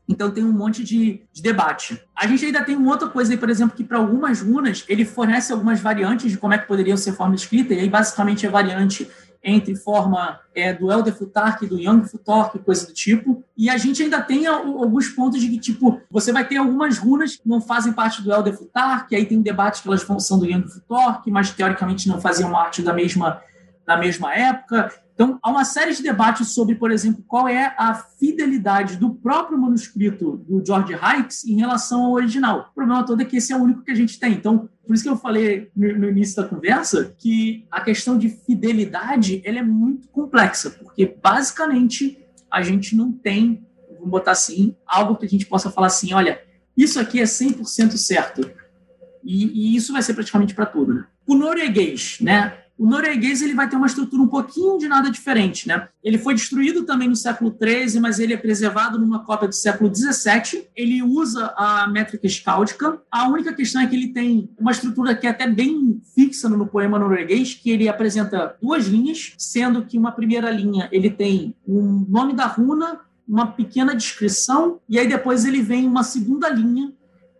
Então tem um monte de, de, debate. A gente ainda tem uma outra coisa aí, por exemplo, que para algumas runas ele fornece algumas variantes de como é que poderiam ser forma escrita, e aí basicamente é variante entre forma é, do Elder Futark, do Young Futark, coisa do tipo. E a gente ainda tem alguns pontos de que, tipo, você vai ter algumas runas que não fazem parte do Elder Futark, aí tem um debate que elas são do Young Futark, mas teoricamente não faziam parte da mesma na mesma época. Então, há uma série de debates sobre, por exemplo, qual é a fidelidade do próprio manuscrito do George Hykes em relação ao original. O problema todo é que esse é o único que a gente tem. Então, por isso que eu falei no, no início da conversa que a questão de fidelidade ela é muito complexa, porque basicamente a gente não tem, vamos botar assim, algo que a gente possa falar assim, olha, isso aqui é 100% certo. E, e, isso vai ser praticamente para tudo. Né? O norueguês, né? O norueguês ele vai ter uma estrutura um pouquinho de nada diferente, né? Ele foi destruído também no século XIII, mas ele é preservado numa cópia do século XVII. Ele usa a métrica escáldica. A única questão é que ele tem uma estrutura que é até bem fixa no poema norueguês, que ele apresenta duas linhas, sendo que uma primeira linha ele tem um nome da runa, uma pequena descrição, e aí depois ele vem uma segunda linha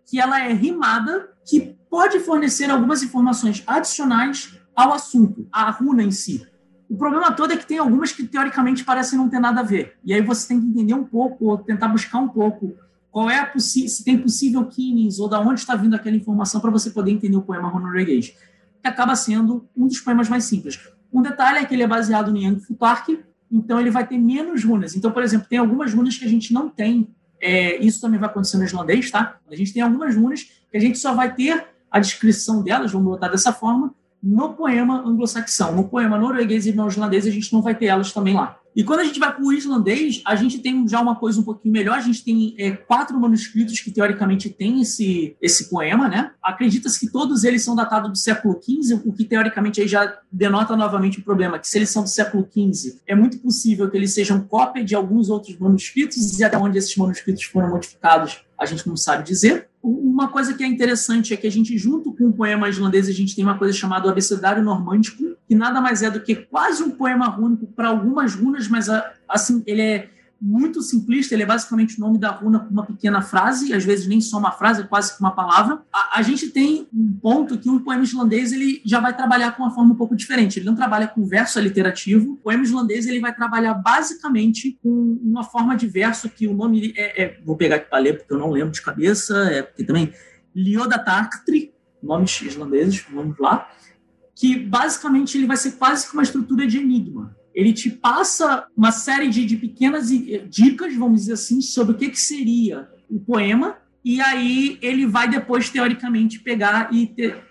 que ela é rimada, que pode fornecer algumas informações adicionais ao assunto, à runa em si. O problema todo é que tem algumas que teoricamente parecem não ter nada a ver. E aí você tem que entender um pouco, ou tentar buscar um pouco qual é a se tem possível keynes ou da onde está vindo aquela informação para você poder entender o poema norueguês, que acaba sendo um dos poemas mais simples. Um detalhe é que ele é baseado no Yang Futark, então ele vai ter menos runas. Então, por exemplo, tem algumas runas que a gente não tem. É, isso também vai acontecer no islandês, tá? A gente tem algumas runas que a gente só vai ter a descrição delas, vamos botar dessa forma, no poema anglo-saxão. No poema norueguês e neozelandês, a gente não vai ter elas também lá. E quando a gente vai para o islandês, a gente tem já uma coisa um pouquinho melhor. A gente tem é, quatro manuscritos que, teoricamente, têm esse, esse poema, né? Acredita-se que todos eles são datados do século XV, o que, teoricamente, aí já denota novamente o problema, que se eles são do século XV, é muito possível que eles sejam cópia de alguns outros manuscritos, e até onde esses manuscritos foram modificados, a gente não sabe dizer. Uma coisa que é interessante é que a gente, junto com o poema islandês, a gente tem uma coisa chamada o abecedário normândico, que nada mais é do que quase um poema rúnico para algumas runas, mas assim, ele é muito simplista, ele é basicamente o nome da runa com uma pequena frase, às vezes nem só uma frase, é quase que uma palavra. A, a, gente tem um ponto que o poema islandês ele já vai trabalhar com uma forma um pouco diferente. Ele não trabalha com verso aliterativo. O poema islandês ele vai trabalhar basicamente com uma forma de verso que o nome é, é vou pegar aqui para ler porque eu não lembro de cabeça, é porque também Liodatarktri, nomes islandeses, vamos lá, que basicamente ele vai ser quase que uma estrutura de enigma ele te passa uma série de, de pequenas dicas, vamos dizer assim, sobre o que, que seria o poema, e aí ele vai depois, teoricamente, pegar e ter,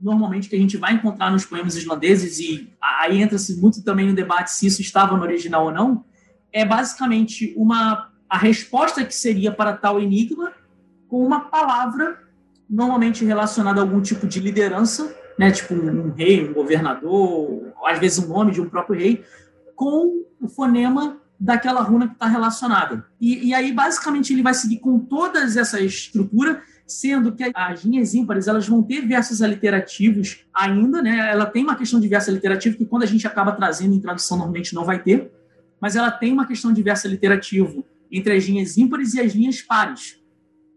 normalmente que a gente vai encontrar nos poemas islandeses, e aí entra-se muito também no debate se isso estava no original ou não, é basicamente uma a resposta que seria para tal enigma com uma palavra normalmente relacionada a algum tipo de liderança, né, tipo um, um rei, um governador, às vezes um nome de um próprio rei, com o fonema daquela runa que está relacionada. E, e, aí, basicamente, ele vai seguir com toda essa estrutura, sendo que as linhas ímpares elas vão ter versos aliterativos ainda, né? Ela tem uma questão de verso aliterativo que quando a gente acaba trazendo em tradução normalmente não vai ter, mas ela tem uma questão de verso aliterativo entre as linhas ímpares e as linhas pares.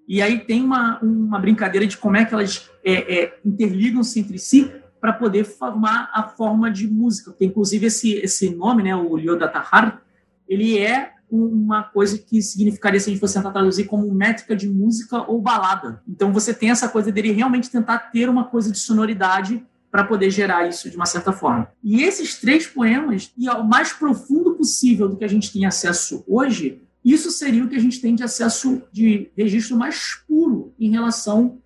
E aí tem uma, uma brincadeira de como é que elas é, é, interligam-se entre si para poder formar a forma de música. Porque, inclusive, esse, esse nome, né, o Lyodatahar, ele é uma coisa que significaria, se a gente fosse tentar traduzir, como métrica de música ou balada. Então, você tem essa coisa dele realmente tentar ter uma coisa de sonoridade para poder gerar isso de uma certa forma. E esses três poemas, e ao mais profundo possível do que a gente tem acesso hoje, isso seria o que a gente tem de acesso de registro mais puro em relação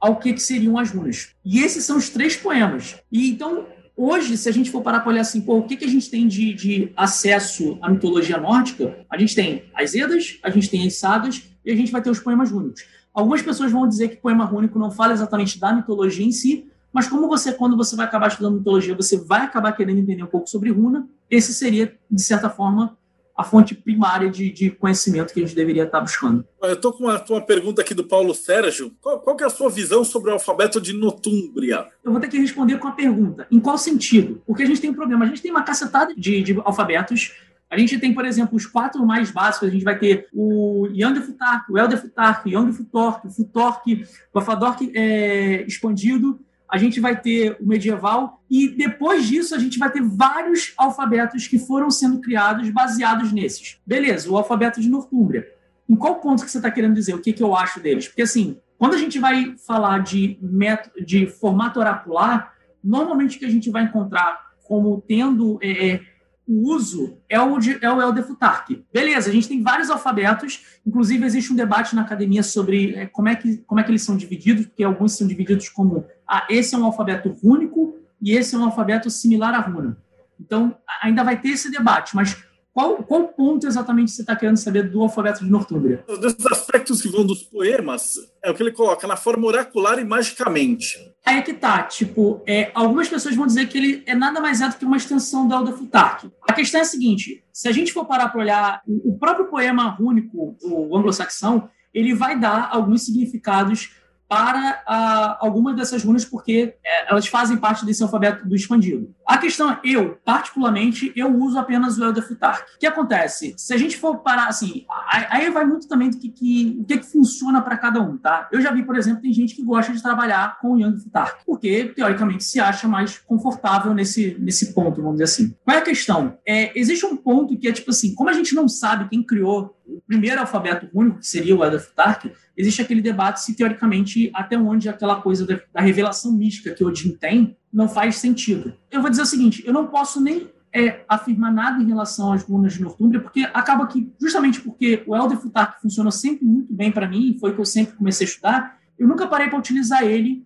ao que, que seriam as runas. E esses são os três poemas. E então, hoje, se a gente for parar para olhar assim, pô, o que, que a gente tem de, de acesso à mitologia nórdica, a gente tem as Edas, a gente tem as sagas e a gente vai ter os poemas rúnicos. Algumas pessoas vão dizer que poema rúnico não fala exatamente da mitologia em si, mas como você, quando você vai acabar estudando mitologia, você vai acabar querendo entender um pouco sobre runa, esse seria, de certa forma, a fonte primária de, de, conhecimento que a gente deveria estar buscando. Eu estou com uma, uma, pergunta aqui do Paulo Sérgio. Qual, qual é a sua visão sobre o alfabeto de Notúmbria? Eu vou ter que responder com a pergunta. Em qual sentido? Porque a gente tem um problema. A gente tem uma cacetada de, de alfabetos. A gente tem, por exemplo, os quatro mais básicos. A gente vai ter o Yang Futark, o Elder Futark, o Yang Futork, o Futork, o Afadork é, expandido, a gente vai ter o medieval e depois disso a gente vai ter vários alfabetos que foram sendo criados baseados nesses. Beleza, o alfabeto de Nortúmbria. Em qual ponto que você está querendo dizer? O que, que eu acho deles? Porque assim, quando a gente vai falar de método, de formato oracular, normalmente o que a gente vai encontrar como tendo é, é o uso é o, de, é o Elder Futark. Beleza, a gente tem vários alfabetos, inclusive existe um debate na academia sobre é, como, é que, como é que eles são divididos, porque alguns são divididos como ah, esse é um alfabeto único e esse é um alfabeto similar à runa. Então, ainda vai ter esse debate, mas qual, qual ponto exatamente você está querendo saber do alfabeto de Nortúmbria? Um desses aspectos que vão dos poemas é o que ele coloca na forma oracular e magicamente. Aí é que tá, tipo, é, algumas pessoas vão dizer que ele é nada mais é do que uma extensão do Elder Futark. A questão é a seguinte, se a gente for parar para olhar o próprio poema rúnico, o anglo-saxão, ele vai dar alguns significados para ah, algumas dessas runas, porque é, elas fazem parte desse alfabeto do expandido. A questão é, eu, particularmente, eu uso apenas o Elder Futark. O que acontece? Se a gente for parar, assim, aí vai muito também do que, que o que, que funciona para cada um, tá? Eu já vi, por exemplo, tem gente que gosta de trabalhar com o Young Futark, porque, teoricamente, se acha mais confortável nesse, nesse ponto, vamos dizer assim. Qual é a questão? É, existe um ponto que é, tipo assim, como a gente não sabe quem criou o primeiro alfabeto único, que seria o Elder Futark, existe aquele debate se, teoricamente, até onde aquela coisa da, da revelação mística que Odin tem não faz sentido. Eu vou dizer o seguinte, eu não posso nem é, afirmar nada em relação às runas de Northumbria, porque acaba que, justamente porque o Elder Futark funciona sempre muito bem para mim, foi que eu sempre comecei a estudar, eu nunca parei para utilizar ele,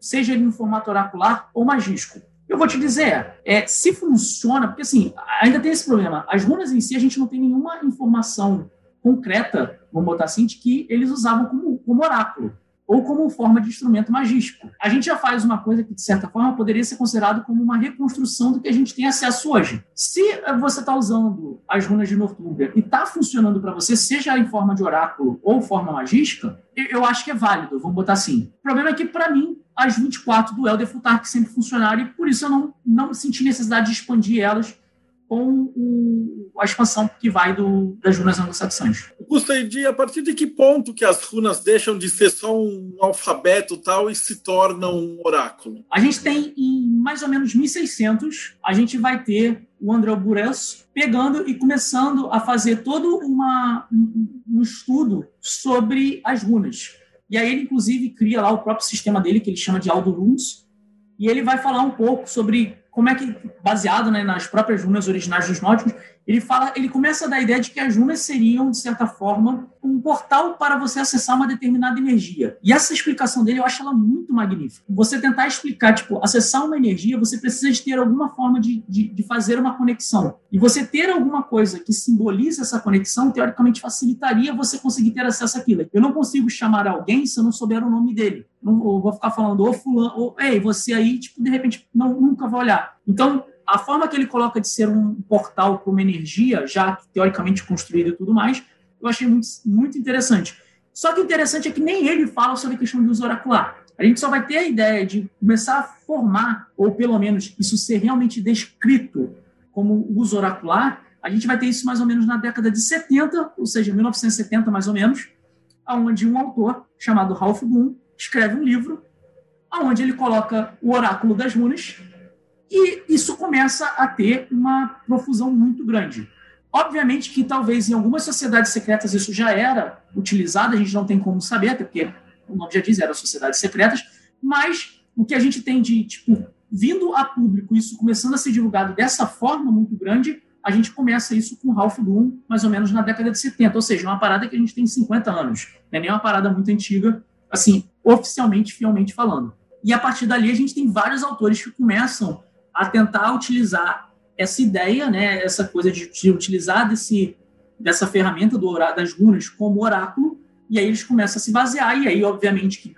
seja ele no formato oracular ou magístico. Eu vou te dizer, é, se funciona, porque assim, ainda tem esse problema. As runas em si, a gente não tem nenhuma informação concreta, vamos botar assim, de que eles usavam como, como oráculo ou como forma de instrumento magístico. A gente já faz uma coisa que, de certa forma, poderia ser considerado como uma reconstrução do que a gente tem acesso hoje. Se você está usando as runas de Northumbria e está funcionando para você, seja em forma de oráculo ou forma magística, eu acho que é válido, vamos botar assim. O problema é que, para mim, as 24 do Elder Futark sempre funcionaram e por isso eu não, não senti necessidade de expandir elas com o, a expansão que vai do, das runas anglo-saxãs. De a partir de que ponto que as runas deixam de ser só um alfabeto tal e se tornam um oráculo? A gente tem em mais ou menos 1600, a gente vai ter o André Buress pegando e começando a fazer todo uma, um, um estudo sobre as runas. E aí ele, inclusive, cria lá o próprio sistema dele, que ele chama de Aldo Runes, e ele vai falar um pouco sobre como é que, baseado né, nas próprias runas originais dos nórdicos, ele fala, ele começa a dar a ideia de que as runas seriam, de certa forma, um portal para você acessar uma determinada energia. E essa explicação dele, eu acho ela muito magnífica. Você tentar explicar, tipo, acessar uma energia, você precisa de ter alguma forma de, de, de fazer uma conexão. E você ter alguma coisa que simbolize essa conexão, teoricamente, facilitaria você conseguir ter acesso àquilo. Eu não consigo chamar alguém se eu não souber o nome dele. Não vou ficar falando, ô fulano, ou, ei, você aí, tipo, de repente, não, nunca vai olhar. Então, a forma que ele coloca de ser um portal para uma energia, já teoricamente construída e tudo mais, eu achei muito, muito interessante. Só que o interessante é que nem ele fala sobre a questão do uso oracular. A gente só vai ter a ideia de começar a formar, ou pelo menos isso ser realmente descrito como uso oracular, a gente vai ter isso mais ou menos na década de 70, ou seja, 1970 mais ou menos, onde um autor chamado Ralph Bloom escreve um livro onde ele coloca o oráculo das runas e isso começa a ter uma profusão muito grande. Obviamente que talvez em algumas sociedades secretas isso já era utilizado, a gente não tem como saber, até porque o nome já diz, eram sociedades secretas, mas o que a gente tem de, tipo, vindo a público, isso começando a ser divulgado dessa forma muito grande, a gente começa isso com Ralph Bloom, mais ou menos na década de 70, ou seja, uma parada que a gente tem 50 anos, não é nem uma parada muito antiga, assim, oficialmente, fielmente falando. E a partir dali a gente tem vários autores que começam a tentar utilizar essa ideia, né, essa coisa de, de utilizar desse, dessa ferramenta do, das runas como oráculo, e aí eles começam a se basear, e aí, obviamente, que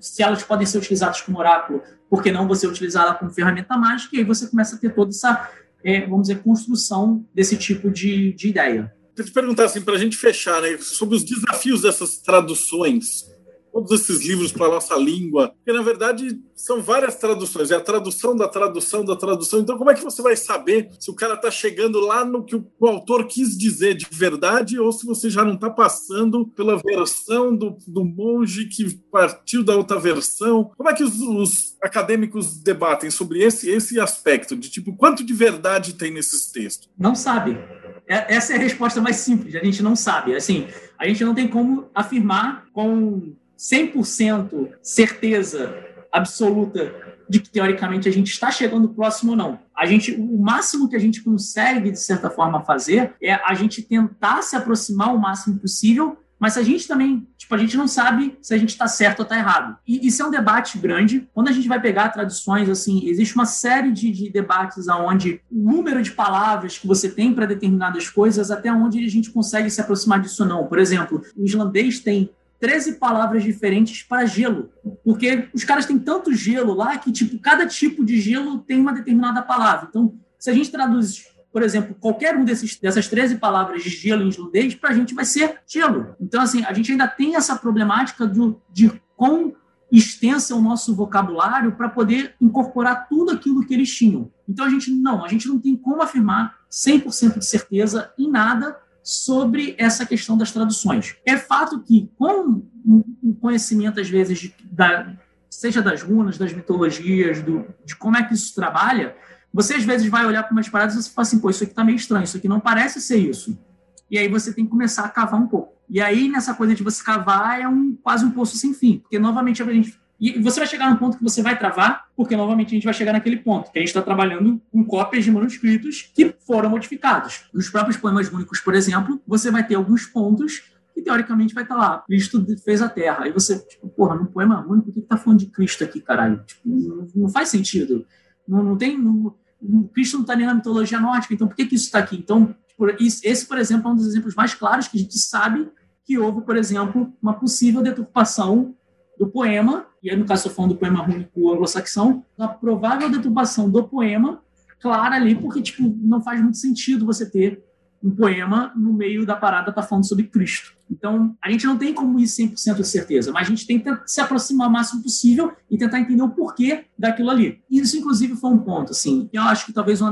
se elas podem ser utilizadas como oráculo, por que não você utilizá-la como ferramenta mágica? E aí você começa a ter toda essa, é, vamos dizer, construção desse tipo de, de ideia. Eu te perguntar assim, para a gente fechar, né, sobre os desafios dessas traduções todos esses livros para a nossa língua, porque na verdade são várias traduções, é a tradução da tradução da tradução. Então, como é que você vai saber se o cara está chegando lá no que o, autor quis dizer de verdade ou se você já não está passando pela versão do, do monge que partiu da outra versão? Como é que os, os acadêmicos debatem sobre esse, esse aspecto, de tipo, quanto de verdade tem nesses textos? Não sabe. É, essa é a resposta mais simples, a gente não sabe. Assim, a gente não tem como afirmar com 100% certeza absoluta de que teoricamente a gente está chegando próximo ou não. A gente, o máximo que a gente consegue de certa forma fazer é a gente tentar se aproximar o máximo possível, mas a gente também, tipo, a gente não sabe se a gente está certo ou está errado. E isso é um debate grande. Quando a gente vai pegar traduções, assim, existe uma série de, de debates aonde o número de palavras que você tem para determinadas coisas, até onde a gente consegue se aproximar disso ou não. Por exemplo, o islandês tem 13 palavras diferentes para gelo. Porque os caras têm tanto gelo lá que, tipo, cada tipo de gelo tem uma determinada palavra. Então, se a gente traduz, por exemplo, qualquer um desses, dessas 13 palavras de gelo em islandês, para a gente vai ser gelo. Então, assim, a gente ainda tem essa problemática do, de quão extensa o nosso vocabulário para poder incorporar tudo aquilo que eles tinham. Então, a gente não, a gente não tem como afirmar 100% de certeza em nada sobre essa questão das traduções. É fato que, com o conhecimento, às vezes, de, da, seja das runas, das mitologias, do, de como é que isso trabalha, você às vezes vai olhar para umas paradas e você fala assim, pô, isso aqui está meio estranho, isso aqui não parece ser isso. E aí você tem que começar a cavar um pouco. E aí, nessa coisa de você cavar, é um, quase um poço sem fim. Porque, novamente, a gente e você vai chegar num ponto que você vai travar, porque novamente a gente vai chegar naquele ponto, que a gente está trabalhando com cópias de manuscritos que foram modificados. Nos próprios poemas únicos, por exemplo, você vai ter alguns pontos que teoricamente vai estar tá lá, Cristo fez a Terra. Aí você, tipo, porra, num poema único, por que, tá falando de Cristo aqui, caralho? Tipo, não, não, faz sentido. Não, não tem. Não, Cristo não está nem na mitologia nórdica, então por que, que isso está aqui? Então, esse, por exemplo, é um dos exemplos mais claros que a gente sabe que houve, por exemplo, uma possível deturpação do poema, e aí no caso estou falando do poema rúnico anglo-saxão, a provável deturpação do poema clara ali, porque tipo, não faz muito sentido você ter um poema no meio da parada tá falando sobre Cristo. Então, a gente não tem como ir 100% de certeza, mas a gente que se aproximar o máximo possível e tentar entender o porquê daquilo ali. Isso, inclusive, foi um ponto, assim, eu acho que talvez uma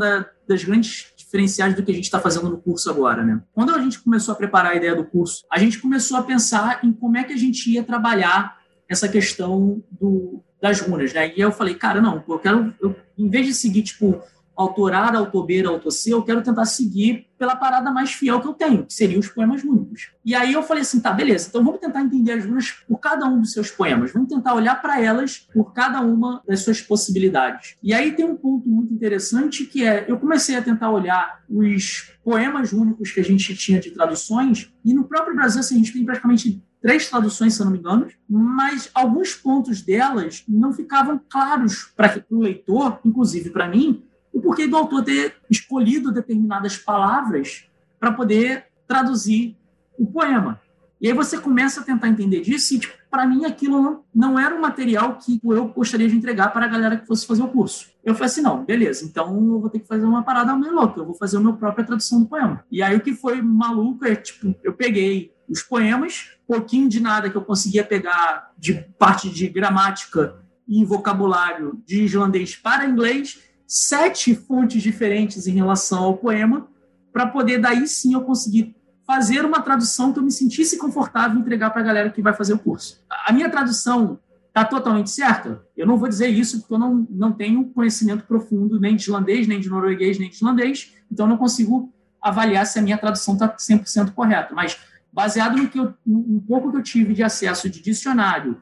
das grandes diferenciais do que a gente está fazendo no curso agora, né? Quando a gente começou a preparar a ideia do curso, a gente começou a pensar em como é que a gente ia trabalhar essa questão do, das runas, né? E eu falei, cara, não, eu quero, eu, em vez de seguir, tipo, autor A, autor B, autor C, eu quero tentar seguir pela parada mais fiel que eu tenho, que seriam os poemas rúnicos. E aí eu falei assim, tá, beleza, então vamos tentar entender as runas por cada um dos seus poemas, vamos tentar olhar para elas por cada uma das suas possibilidades. E aí tem um ponto muito interessante que é, eu comecei a tentar olhar os poemas únicos que a gente tinha de traduções, e no próprio Brasil, assim, a gente tem praticamente três traduções, se não me engano, mas alguns pontos delas não ficavam claros para o leitor, inclusive para mim, o porquê do autor ter escolhido determinadas palavras para poder traduzir o poema. E aí você começa a tentar entender disso e, tipo, para mim, aquilo não, não era um material que eu gostaria de entregar para a galera que fosse fazer o curso. Eu falei assim, não, beleza, então eu vou ter que fazer uma parada meio louca, eu vou fazer a minha própria tradução do poema. E aí o que foi maluco é, tipo, eu peguei os poemas, pouquinho de nada que eu conseguia pegar de parte de gramática e vocabulário de islandês para inglês, sete fontes diferentes em relação ao poema, para poder daí sim eu conseguir fazer uma tradução que eu me sentisse confortável em entregar para a galera que vai fazer o curso. A minha tradução está totalmente certa? Eu não vou dizer isso porque eu não, não tenho conhecimento profundo nem de islandês, nem de norueguês, nem de islandês, então não consigo avaliar se a minha tradução está 100% correta. Mas baseado no que eu, pouco que eu tive de acesso de dicionário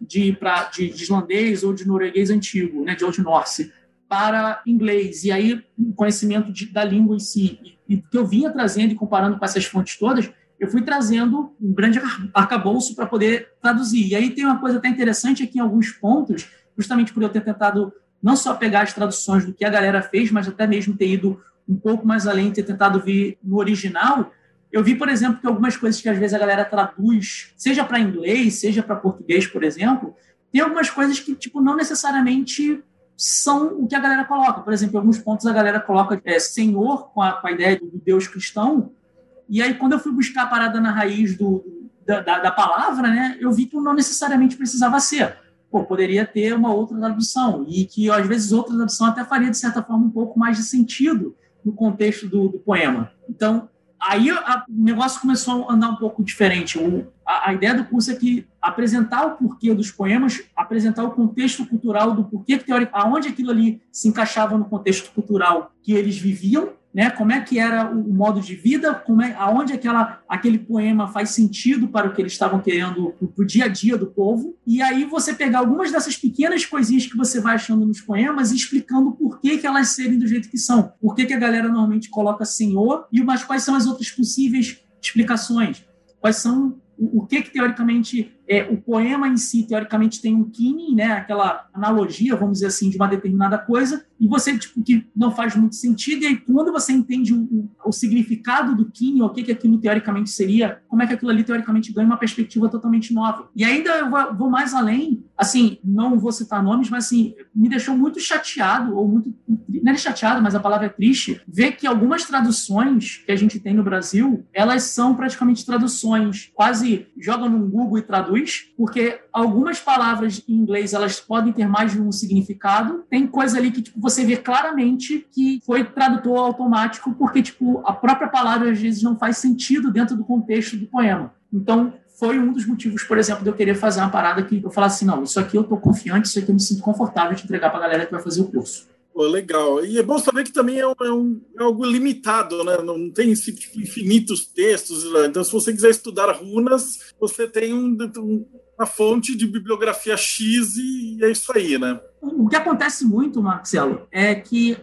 de, pra, de, de islandês ou de norueguês antigo, né, de Old Norse, para inglês, e aí o conhecimento de, da língua em si, e que eu vinha trazendo e comparando com essas fontes todas, eu fui trazendo um grande arcabouço para poder traduzir. E aí tem uma coisa até interessante aqui em alguns pontos, justamente por eu ter tentado não só pegar as traduções do que a galera fez, mas até mesmo ter ido um pouco mais além, ter tentado vir no original, eu vi, por exemplo, que algumas coisas que às vezes a galera traduz, seja para inglês, seja para português, por exemplo, tem algumas coisas que tipo não necessariamente são o que a galera coloca. Por exemplo, em alguns pontos a galera coloca é, Senhor com a, com a ideia do Deus cristão, e aí quando eu fui buscar a parada na raiz do, da, da, da palavra, né, eu vi que não necessariamente precisava ser. Pô, poderia ter uma outra tradução, e que às vezes outra tradução até faria, de certa forma, um pouco mais de sentido no contexto do, do poema. Então, Aí o negócio começou a andar um pouco diferente. O, a, a, ideia do curso é que apresentar o porquê dos poemas, apresentar o contexto cultural do porquê teórico, aonde aquilo ali se encaixava no contexto cultural que eles viviam né? Como é que era o modo de vida, como é, aonde aquela, aquele poema faz sentido para o que eles estavam querendo para o dia a dia do povo. E aí você pegar algumas dessas pequenas coisinhas que você vai achando nos poemas e explicando por que, que elas serem do jeito que são. Por que, que a galera normalmente coloca senhor e mas quais são as outras possíveis explicações? Quais são o, que, que teoricamente é, o poema em si, teoricamente, tem um kini, né, aquela analogia, vamos dizer assim, de uma determinada coisa, e você, tipo, que não faz muito sentido, e aí quando você entende o, o, o significado do kini, o que, que aquilo teoricamente seria, como é que aquilo ali teoricamente ganha uma perspectiva totalmente nova. E ainda eu vou, vou mais além, assim, não vou citar nomes, mas assim, me deixou muito chateado, ou muito, não é chateado, mas a palavra é triste, ver que algumas traduções que a gente tem no Brasil, elas são praticamente traduções, quase joga no Google e traduz, porque algumas palavras em inglês, elas podem ter mais de um significado, tem coisa ali que, tipo, você vê claramente que foi tradutor automático, porque, tipo, a própria palavra às vezes não faz sentido dentro do contexto do poema. Então, foi um dos motivos, por exemplo, de eu querer fazer uma parada que eu falasse assim, não, isso aqui eu estou confiante, isso aqui eu me sinto confortável de entregar para a galera que vai fazer o curso. Pô, legal. E é bom saber que também é, um, é, um, é algo limitado, né? Não tem tipo, infinitos textos. Né? Então, se você quiser estudar runas, você tem um, uma fonte de bibliografia X e é isso aí, né? O que acontece muito, Marcelo, é que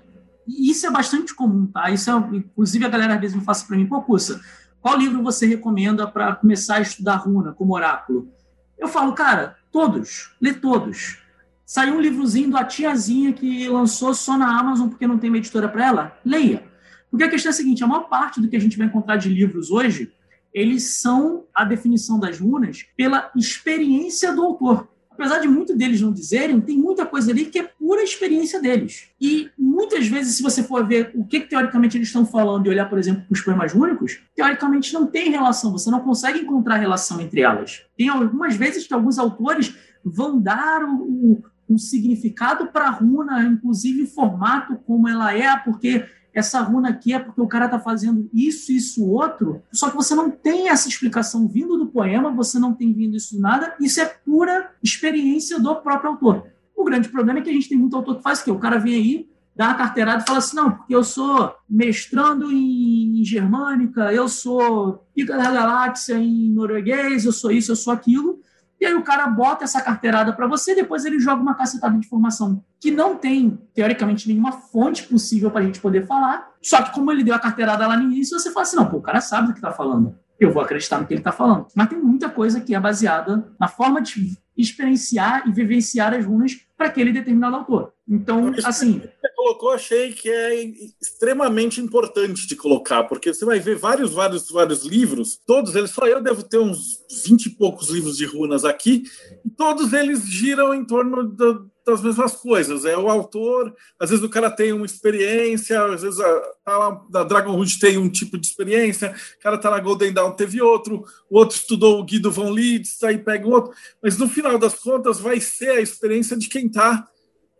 isso é bastante comum, tá? Isso é, inclusive, a galera às vezes me fala para mim, pô, Cussa, qual livro você recomenda para começar a estudar runa como oráculo? Eu falo, cara, todos, lê todos. Saiu um livrozinho da tiazinha que lançou só na Amazon porque não tem uma editora para ela? Leia. Porque a questão é a seguinte: a maior parte do que a gente vai encontrar de livros hoje, eles são a definição das runas pela experiência do autor apesar de muitos deles não dizerem, tem muita coisa ali que é pura experiência deles. E muitas vezes, se você for ver o que, que teoricamente eles estão falando e olhar, por exemplo, os poemas únicos, teoricamente não tem relação, você não consegue encontrar relação entre elas. Tem algumas vezes que alguns autores vão dar o, um significado para a runa, inclusive o formato como ela é, porque essa runa aqui é porque o cara está fazendo isso, isso, outro, só que você não tem essa explicação vindo do poema, você não tem vindo isso nada, isso é pura experiência do próprio autor. O grande problema é que a gente tem muito autor que faz o quê? O cara vem aí, dá uma carteirada e fala assim, não, porque eu sou mestrando em germânica, eu sou pica da galáxia em norueguês, eu sou isso, eu sou aquilo, e aí o cara bota essa carteirada para você, depois ele joga uma cacetada de informação que não tem, teoricamente, nenhuma fonte possível para a gente poder falar. Só que como ele deu a carteirada lá no início, você fala assim, não, pô, o cara sabe do que está falando. Eu vou acreditar no que ele está falando. Mas tem muita coisa que é baseada na forma de experienciar e vivenciar as runas para aquele determinado autor. Então, assim. Você colocou, achei que é extremamente importante de colocar, porque você vai ver vários, vários, vários livros, todos eles, só eu devo ter uns 20 e poucos livros de runas aqui, e todos eles giram em torno do, das mesmas coisas. É o autor, às vezes o cara tem uma experiência, às vezes a, tá lá, na Dragon Rouge tem um tipo de experiência, o cara tá na Golden Dawn teve outro, o outro estudou o Guido von Leeds, aí pega outro, mas no final das contas vai ser a experiência de quem tá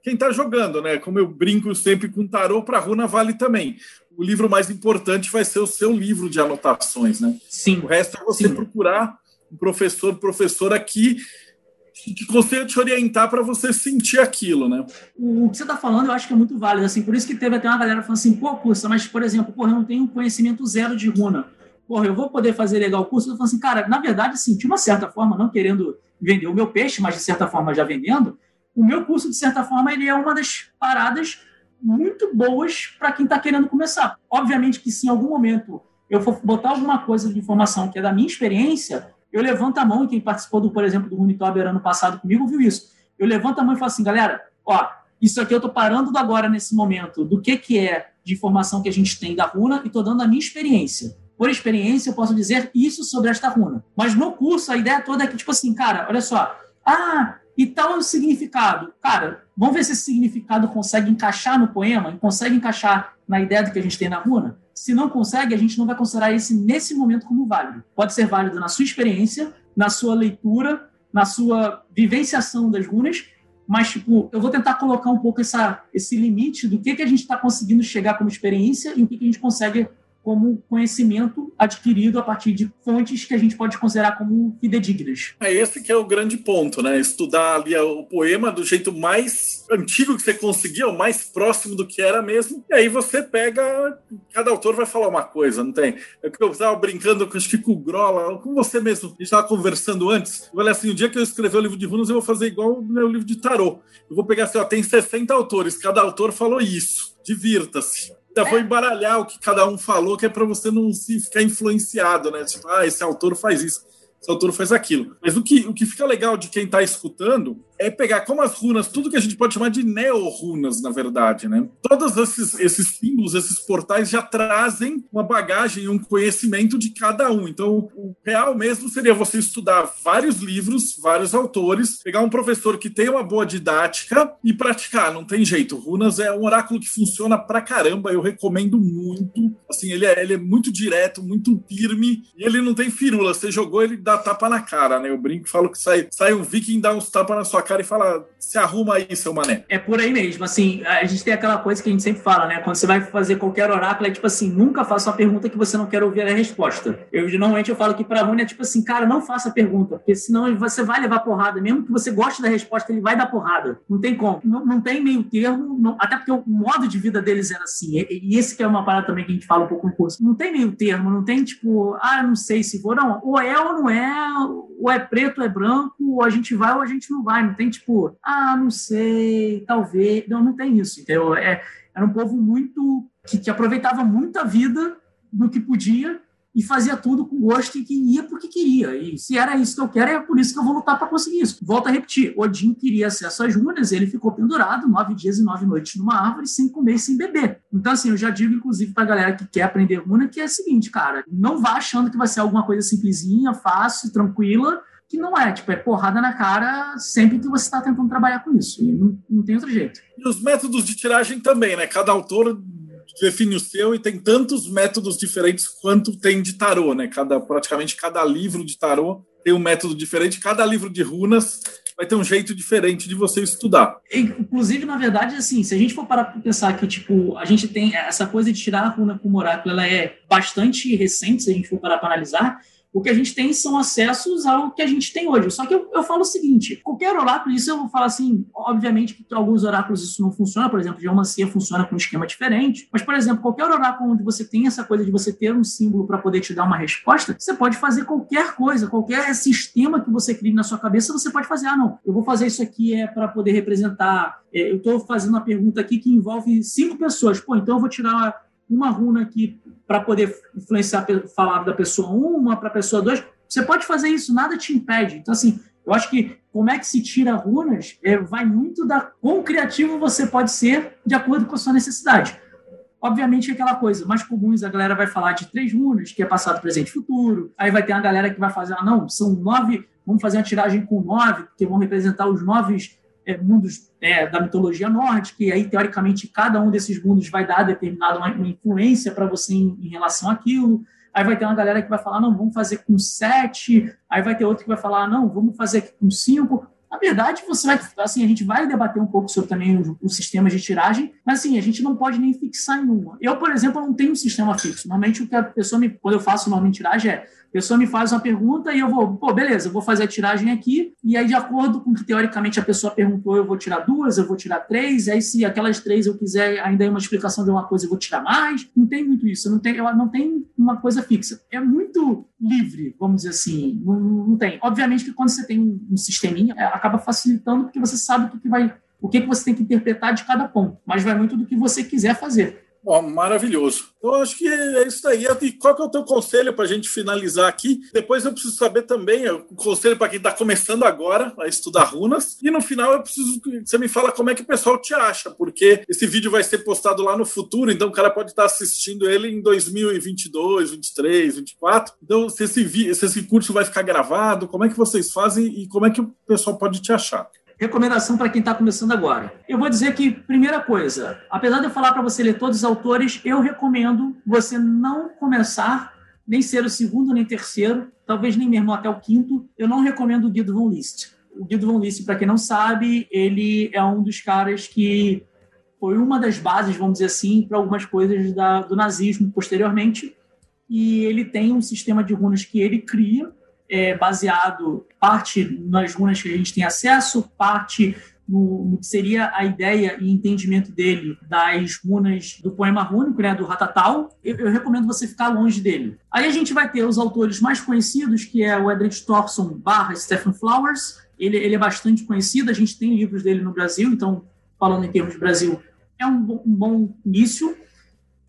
quem tá jogando, né? Como eu brinco sempre com tarô, para runa vale também. O livro mais importante vai ser o seu livro de anotações, né? Sim. O resto é você Sim. procurar um professor, professor aqui que consiga te orientar para você sentir aquilo, né? O que você está falando, eu acho que é muito válido, assim, por isso que teve até uma galera falando assim, pô, curso, mas, por exemplo, porra, eu não tenho conhecimento zero de runa. Porra, eu vou poder fazer legal o curso? Eu falo assim, cara, na verdade, assim, de uma certa forma, não querendo vender o meu peixe, mas de certa forma já vendendo, o meu curso, de certa forma, ele é uma das paradas muito boas para quem está querendo começar. Obviamente que se em algum momento eu for botar alguma coisa de informação que é da minha experiência, eu levanto a mão, e quem participou, do, por exemplo, do Unitober ano passado comigo viu isso. Eu levanto a mão e falo assim, galera, ó, isso aqui eu estou parando agora nesse momento do que, que é de informação que a gente tem da runa e estou dando a minha experiência. Por experiência, eu posso dizer isso sobre esta runa. Mas no curso, a ideia toda é que, tipo assim, cara, olha só, ah, e tal é o significado. Cara, vamos ver se esse significado consegue encaixar no poema, consegue encaixar na ideia do que a gente tem na runa. Se não consegue, a gente não vai considerar esse nesse momento como válido. Pode ser válido na sua experiência, na sua leitura, na sua vivenciação das runas, mas tipo, eu vou tentar colocar um pouco essa, esse limite do que, que a gente está conseguindo chegar como experiência e o que, que a gente consegue como conhecimento adquirido a partir de fontes que a gente pode considerar como fidedignas. É esse que é o grande ponto, né? Estudar ali o poema do jeito mais antigo que você conseguia, o mais próximo do que era mesmo, e aí você pega, cada autor vai falar uma coisa, não tem? É eu estava brincando com, o Grola, com você mesmo, a gente estava conversando antes, eu falei assim, o dia que eu escrever o livro de runas, eu vou fazer igual o meu livro de tarô. Eu vou pegar assim, ó, tem 60 autores, cada autor falou isso. Divirta-se ainda vou embaralhar o que cada um falou, que é para você não se ficar influenciado, né? Tipo, ah, esse autor faz isso. esse autor faz aquilo. Mas o que, o que fica legal de quem está escutando é pegar como as runas, tudo que a gente pode chamar de neo-runas, na verdade, né? Todos esses, esses símbolos, esses portais já trazem uma bagagem e um conhecimento de cada um. Então, o real mesmo seria você estudar vários livros, vários autores, pegar um professor que tem uma boa didática e praticar. Não tem jeito. Runas é um oráculo que funciona pra caramba. Eu recomendo muito. Assim, ele é, ele é muito direto, muito firme e ele não tem firula. Você jogou, ele dá tapa na cara, né? Eu brinco e falo que sai, sai um viking dá uns tapas na sua cara e fala: se arruma aí, seu mané. É por aí mesmo. Assim, a gente tem aquela coisa que a gente sempre fala, né? Quando você vai fazer qualquer oráculo, é tipo assim: nunca faça uma pergunta que você não quer ouvir a resposta. Eu normalmente eu falo que para Rune é tipo assim, cara, não faça a pergunta, porque senão você vai levar porrada. Mesmo que você goste da resposta, ele vai dar porrada. Não tem como. Não, não tem meio termo, não, até porque o modo de vida deles era assim. E, e, esse que é uma parada também que a gente fala um pouco no curso. Não tem meio termo, não tem tipo, ah, não sei se vou. Não, ou é ou não é, ou é preto ou é branco, ou a gente vai ou a gente não vai. Tem tipo, ah, não sei, talvez. Não, não tem isso, entendeu? É, era um povo muito. que, que aproveitava muito a vida do que podia e fazia tudo com gosto e que ia porque queria. E se era isso que eu quero, é por isso que eu vou lutar para conseguir isso. Volto a repetir: Odin queria acesso às runas, ele ficou pendurado nove dias e nove noites numa árvore sem comer sem beber. Então, assim, eu já digo, inclusive, para a galera que quer aprender runa, que é o seguinte, cara, não vá achando que vai ser alguma coisa simplesinha, fácil, tranquila, que não é, tipo, é porrada na cara sempre que você está tentando trabalhar com isso. E não, não tem outro jeito. E os métodos de tiragem também, né? Cada autor define o seu e tem tantos métodos diferentes quanto tem de tarô, né? Cada, praticamente cada livro de tarô tem um método diferente, cada livro de runas vai ter um jeito diferente de você estudar. Inclusive, na verdade, assim, se a gente for parar para pensar que, tipo, a gente tem essa coisa de tirar a runa como oráculo, ela é bastante recente, se a gente for parar para analisar, o que a gente tem são acessos ao que a gente tem hoje. Só que eu, eu falo o seguinte: qualquer oráculo, isso eu vou falar assim, obviamente que alguns oráculos isso não funciona, por exemplo, geomancia funciona com um esquema diferente, mas, por exemplo, qualquer oráculo onde você tem essa coisa de você ter um símbolo para poder te dar uma resposta, você pode fazer qualquer coisa, qualquer sistema que você crie na sua cabeça, você pode fazer, ah, não, eu vou fazer isso aqui é para poder representar, é, eu estou fazendo uma pergunta aqui que envolve cinco pessoas, pô, então eu vou tirar uma runa aqui para poder influenciar falar da pessoa 1, uma para a pessoa 2. Você pode fazer isso, nada te impede. Então, assim, eu acho que como é que se tira runas é, vai muito da quão criativo você pode ser de acordo com a sua necessidade. Obviamente, aquela coisa mais comuns, a galera vai falar de três runas, que é passado, presente e futuro. Aí vai ter uma galera que vai fazer, ah, não, são nove, vamos fazer uma tiragem com nove, porque vão representar os nove é, mundos é, da mitologia nórdica, e aí, teoricamente, cada um desses mundos vai dar determinada uma, uma influência para você em, em, relação àquilo. Aí vai ter uma galera que vai falar, não, vamos fazer com sete. Aí vai ter outro que vai falar, não, vamos fazer com cinco. Na verdade, você vai, assim, a gente vai debater um pouco sobre também os, os sistemas de tiragem, mas assim, a gente não pode nem fixar em uma. Eu, por exemplo, não tenho um sistema fixo. Normalmente, o que a pessoa me, quando eu faço uma tiragem é, a pessoa me faz uma pergunta e eu vou, pô, beleza, eu vou fazer a tiragem aqui, e aí, de acordo com o que teoricamente a pessoa perguntou, eu vou tirar duas, eu vou tirar três, aí se aquelas três eu quiser ainda uma explicação de uma coisa, eu vou tirar mais. Não tem muito isso, não tem, não tem uma coisa fixa. É muito livre, vamos dizer assim, não, não tem. Obviamente que quando você tem um, um sisteminha, é, acaba facilitando porque você sabe o que, que vai o que, que você tem que interpretar de cada ponto, mas vai muito do que você quiser fazer. Oh, maravilhoso. Então, acho que é isso aí. E qual que é o teu conselho para a gente finalizar aqui? Depois eu preciso saber também o conselho para quem está começando agora a estudar runas. E no final eu preciso que você me fala como é que o pessoal te acha, porque esse vídeo vai ser postado lá no futuro, então o cara pode estar tá assistindo ele em 2022, 23, 24. Então, se esse, se esse curso vai ficar gravado, como é que vocês fazem e como é que o pessoal pode te achar? Recomendação para quem está começando agora. Eu vou dizer que, primeira coisa, apesar de eu falar para você ler todos os autores, eu recomendo você não começar, nem ser o segundo nem terceiro, talvez nem mesmo até o quinto. Eu não recomendo o Guido von List. O Guido von List, para quem não sabe, ele é um dos caras que foi uma das bases, vamos dizer assim, para algumas coisas da, do nazismo posteriormente. E ele tem um sistema de runas que ele cria, é, baseado parte nas runas que a gente tem acesso, parte no, no, que seria a ideia e entendimento dele das runas do poema rúnico, né, do Ratatal, eu, eu, recomendo você ficar longe dele. Aí a gente vai ter os autores mais conhecidos, que é o Edred Thompson barra Stephen Flowers, ele, ele, é bastante conhecido, a gente tem livros dele no Brasil, então, falando em termos de Brasil, é um, um bom início.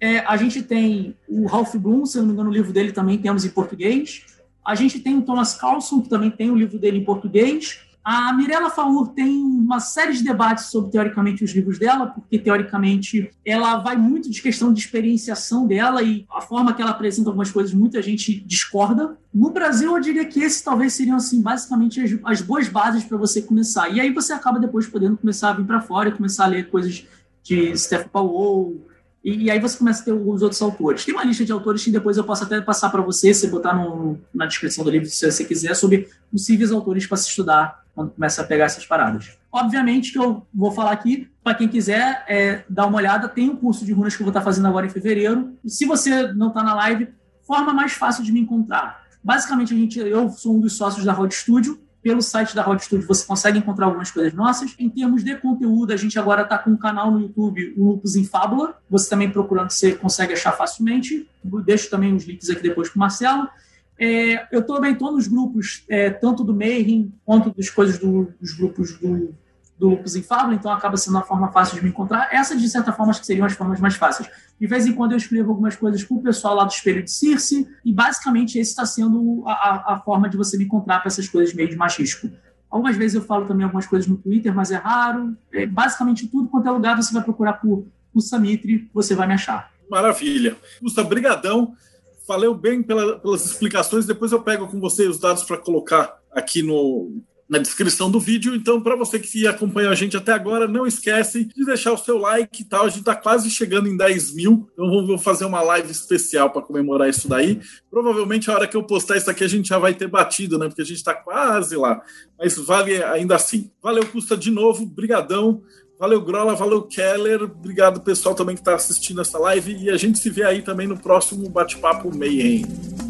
É, a gente tem o Ralph Bloom, se eu não me engano, o livro dele também temos em português. A gente tem o Thomas Carlson, que também tem o livro dele em português. A Mirella Faur tem uma série de debates sobre, teoricamente, os livros dela, porque, teoricamente, ela vai muito de questão de experienciação dela e a forma que ela apresenta algumas coisas, muita gente discorda. No Brasil, eu diria que esses talvez seriam, assim, basicamente as, as boas bases para você começar. E aí você acaba depois podendo começar a vir para fora e começar a ler coisas de Stephen Powell, e, aí você começa a ter os outros autores. Tem uma lista de autores que depois eu posso até passar para você, se botar no, na descrição do livro, se você quiser, sobre possíveis autores para se estudar quando começa a pegar essas paradas. Obviamente que eu vou falar aqui, para quem quiser é, dar uma olhada, tem um curso de runas que eu vou estar fazendo agora em fevereiro. Se você não está na live, forma mais fácil de me encontrar. Basicamente, a gente, eu sou um dos sócios da Rod Studio, pelo site da Rod Studio você consegue encontrar algumas coisas nossas. Em termos de conteúdo, a gente agora está com um canal no YouTube, o Lupus em Fábula. Você também procurando, você consegue achar facilmente. deixo também os links aqui depois com o Marcelo. É, eu também estou nos grupos, é, tanto do Mayhem quanto das coisas do, dos grupos do do Lupus Fábula, então acaba sendo uma forma fácil de me encontrar. Essa, de certa forma, acho que seriam as formas mais fáceis. De vez em quando eu escrevo algumas coisas para o pessoal lá do Espelho de Circe, e basicamente esse está sendo a, a, forma de você me encontrar para essas coisas meio de machisco. Algumas vezes eu falo também algumas coisas no Twitter, mas é raro. É, basicamente, tudo quanto é lugar você vai procurar por, por Samitri, você vai me achar. Maravilha. Gustavo, brigadão. Valeu bem pela, pelas explicações. Depois eu pego com você os dados para colocar aqui no, na descrição do vídeo. Então, para você que acompanhou a gente até agora, não esquece de deixar o seu like e tal. A gente está quase chegando em 10 mil. Então, vou fazer uma live especial para comemorar isso daí. Provavelmente, a hora que eu postar isso aqui, a gente já vai ter batido, né? Porque a gente está quase lá. Mas vale ainda assim. Valeu, Custa, de novo. Brigadão. Valeu, Grola, valeu, Keller. Obrigado, pessoal, também que está assistindo essa live. E a gente se vê aí também no próximo Bate-Papo Mayhem.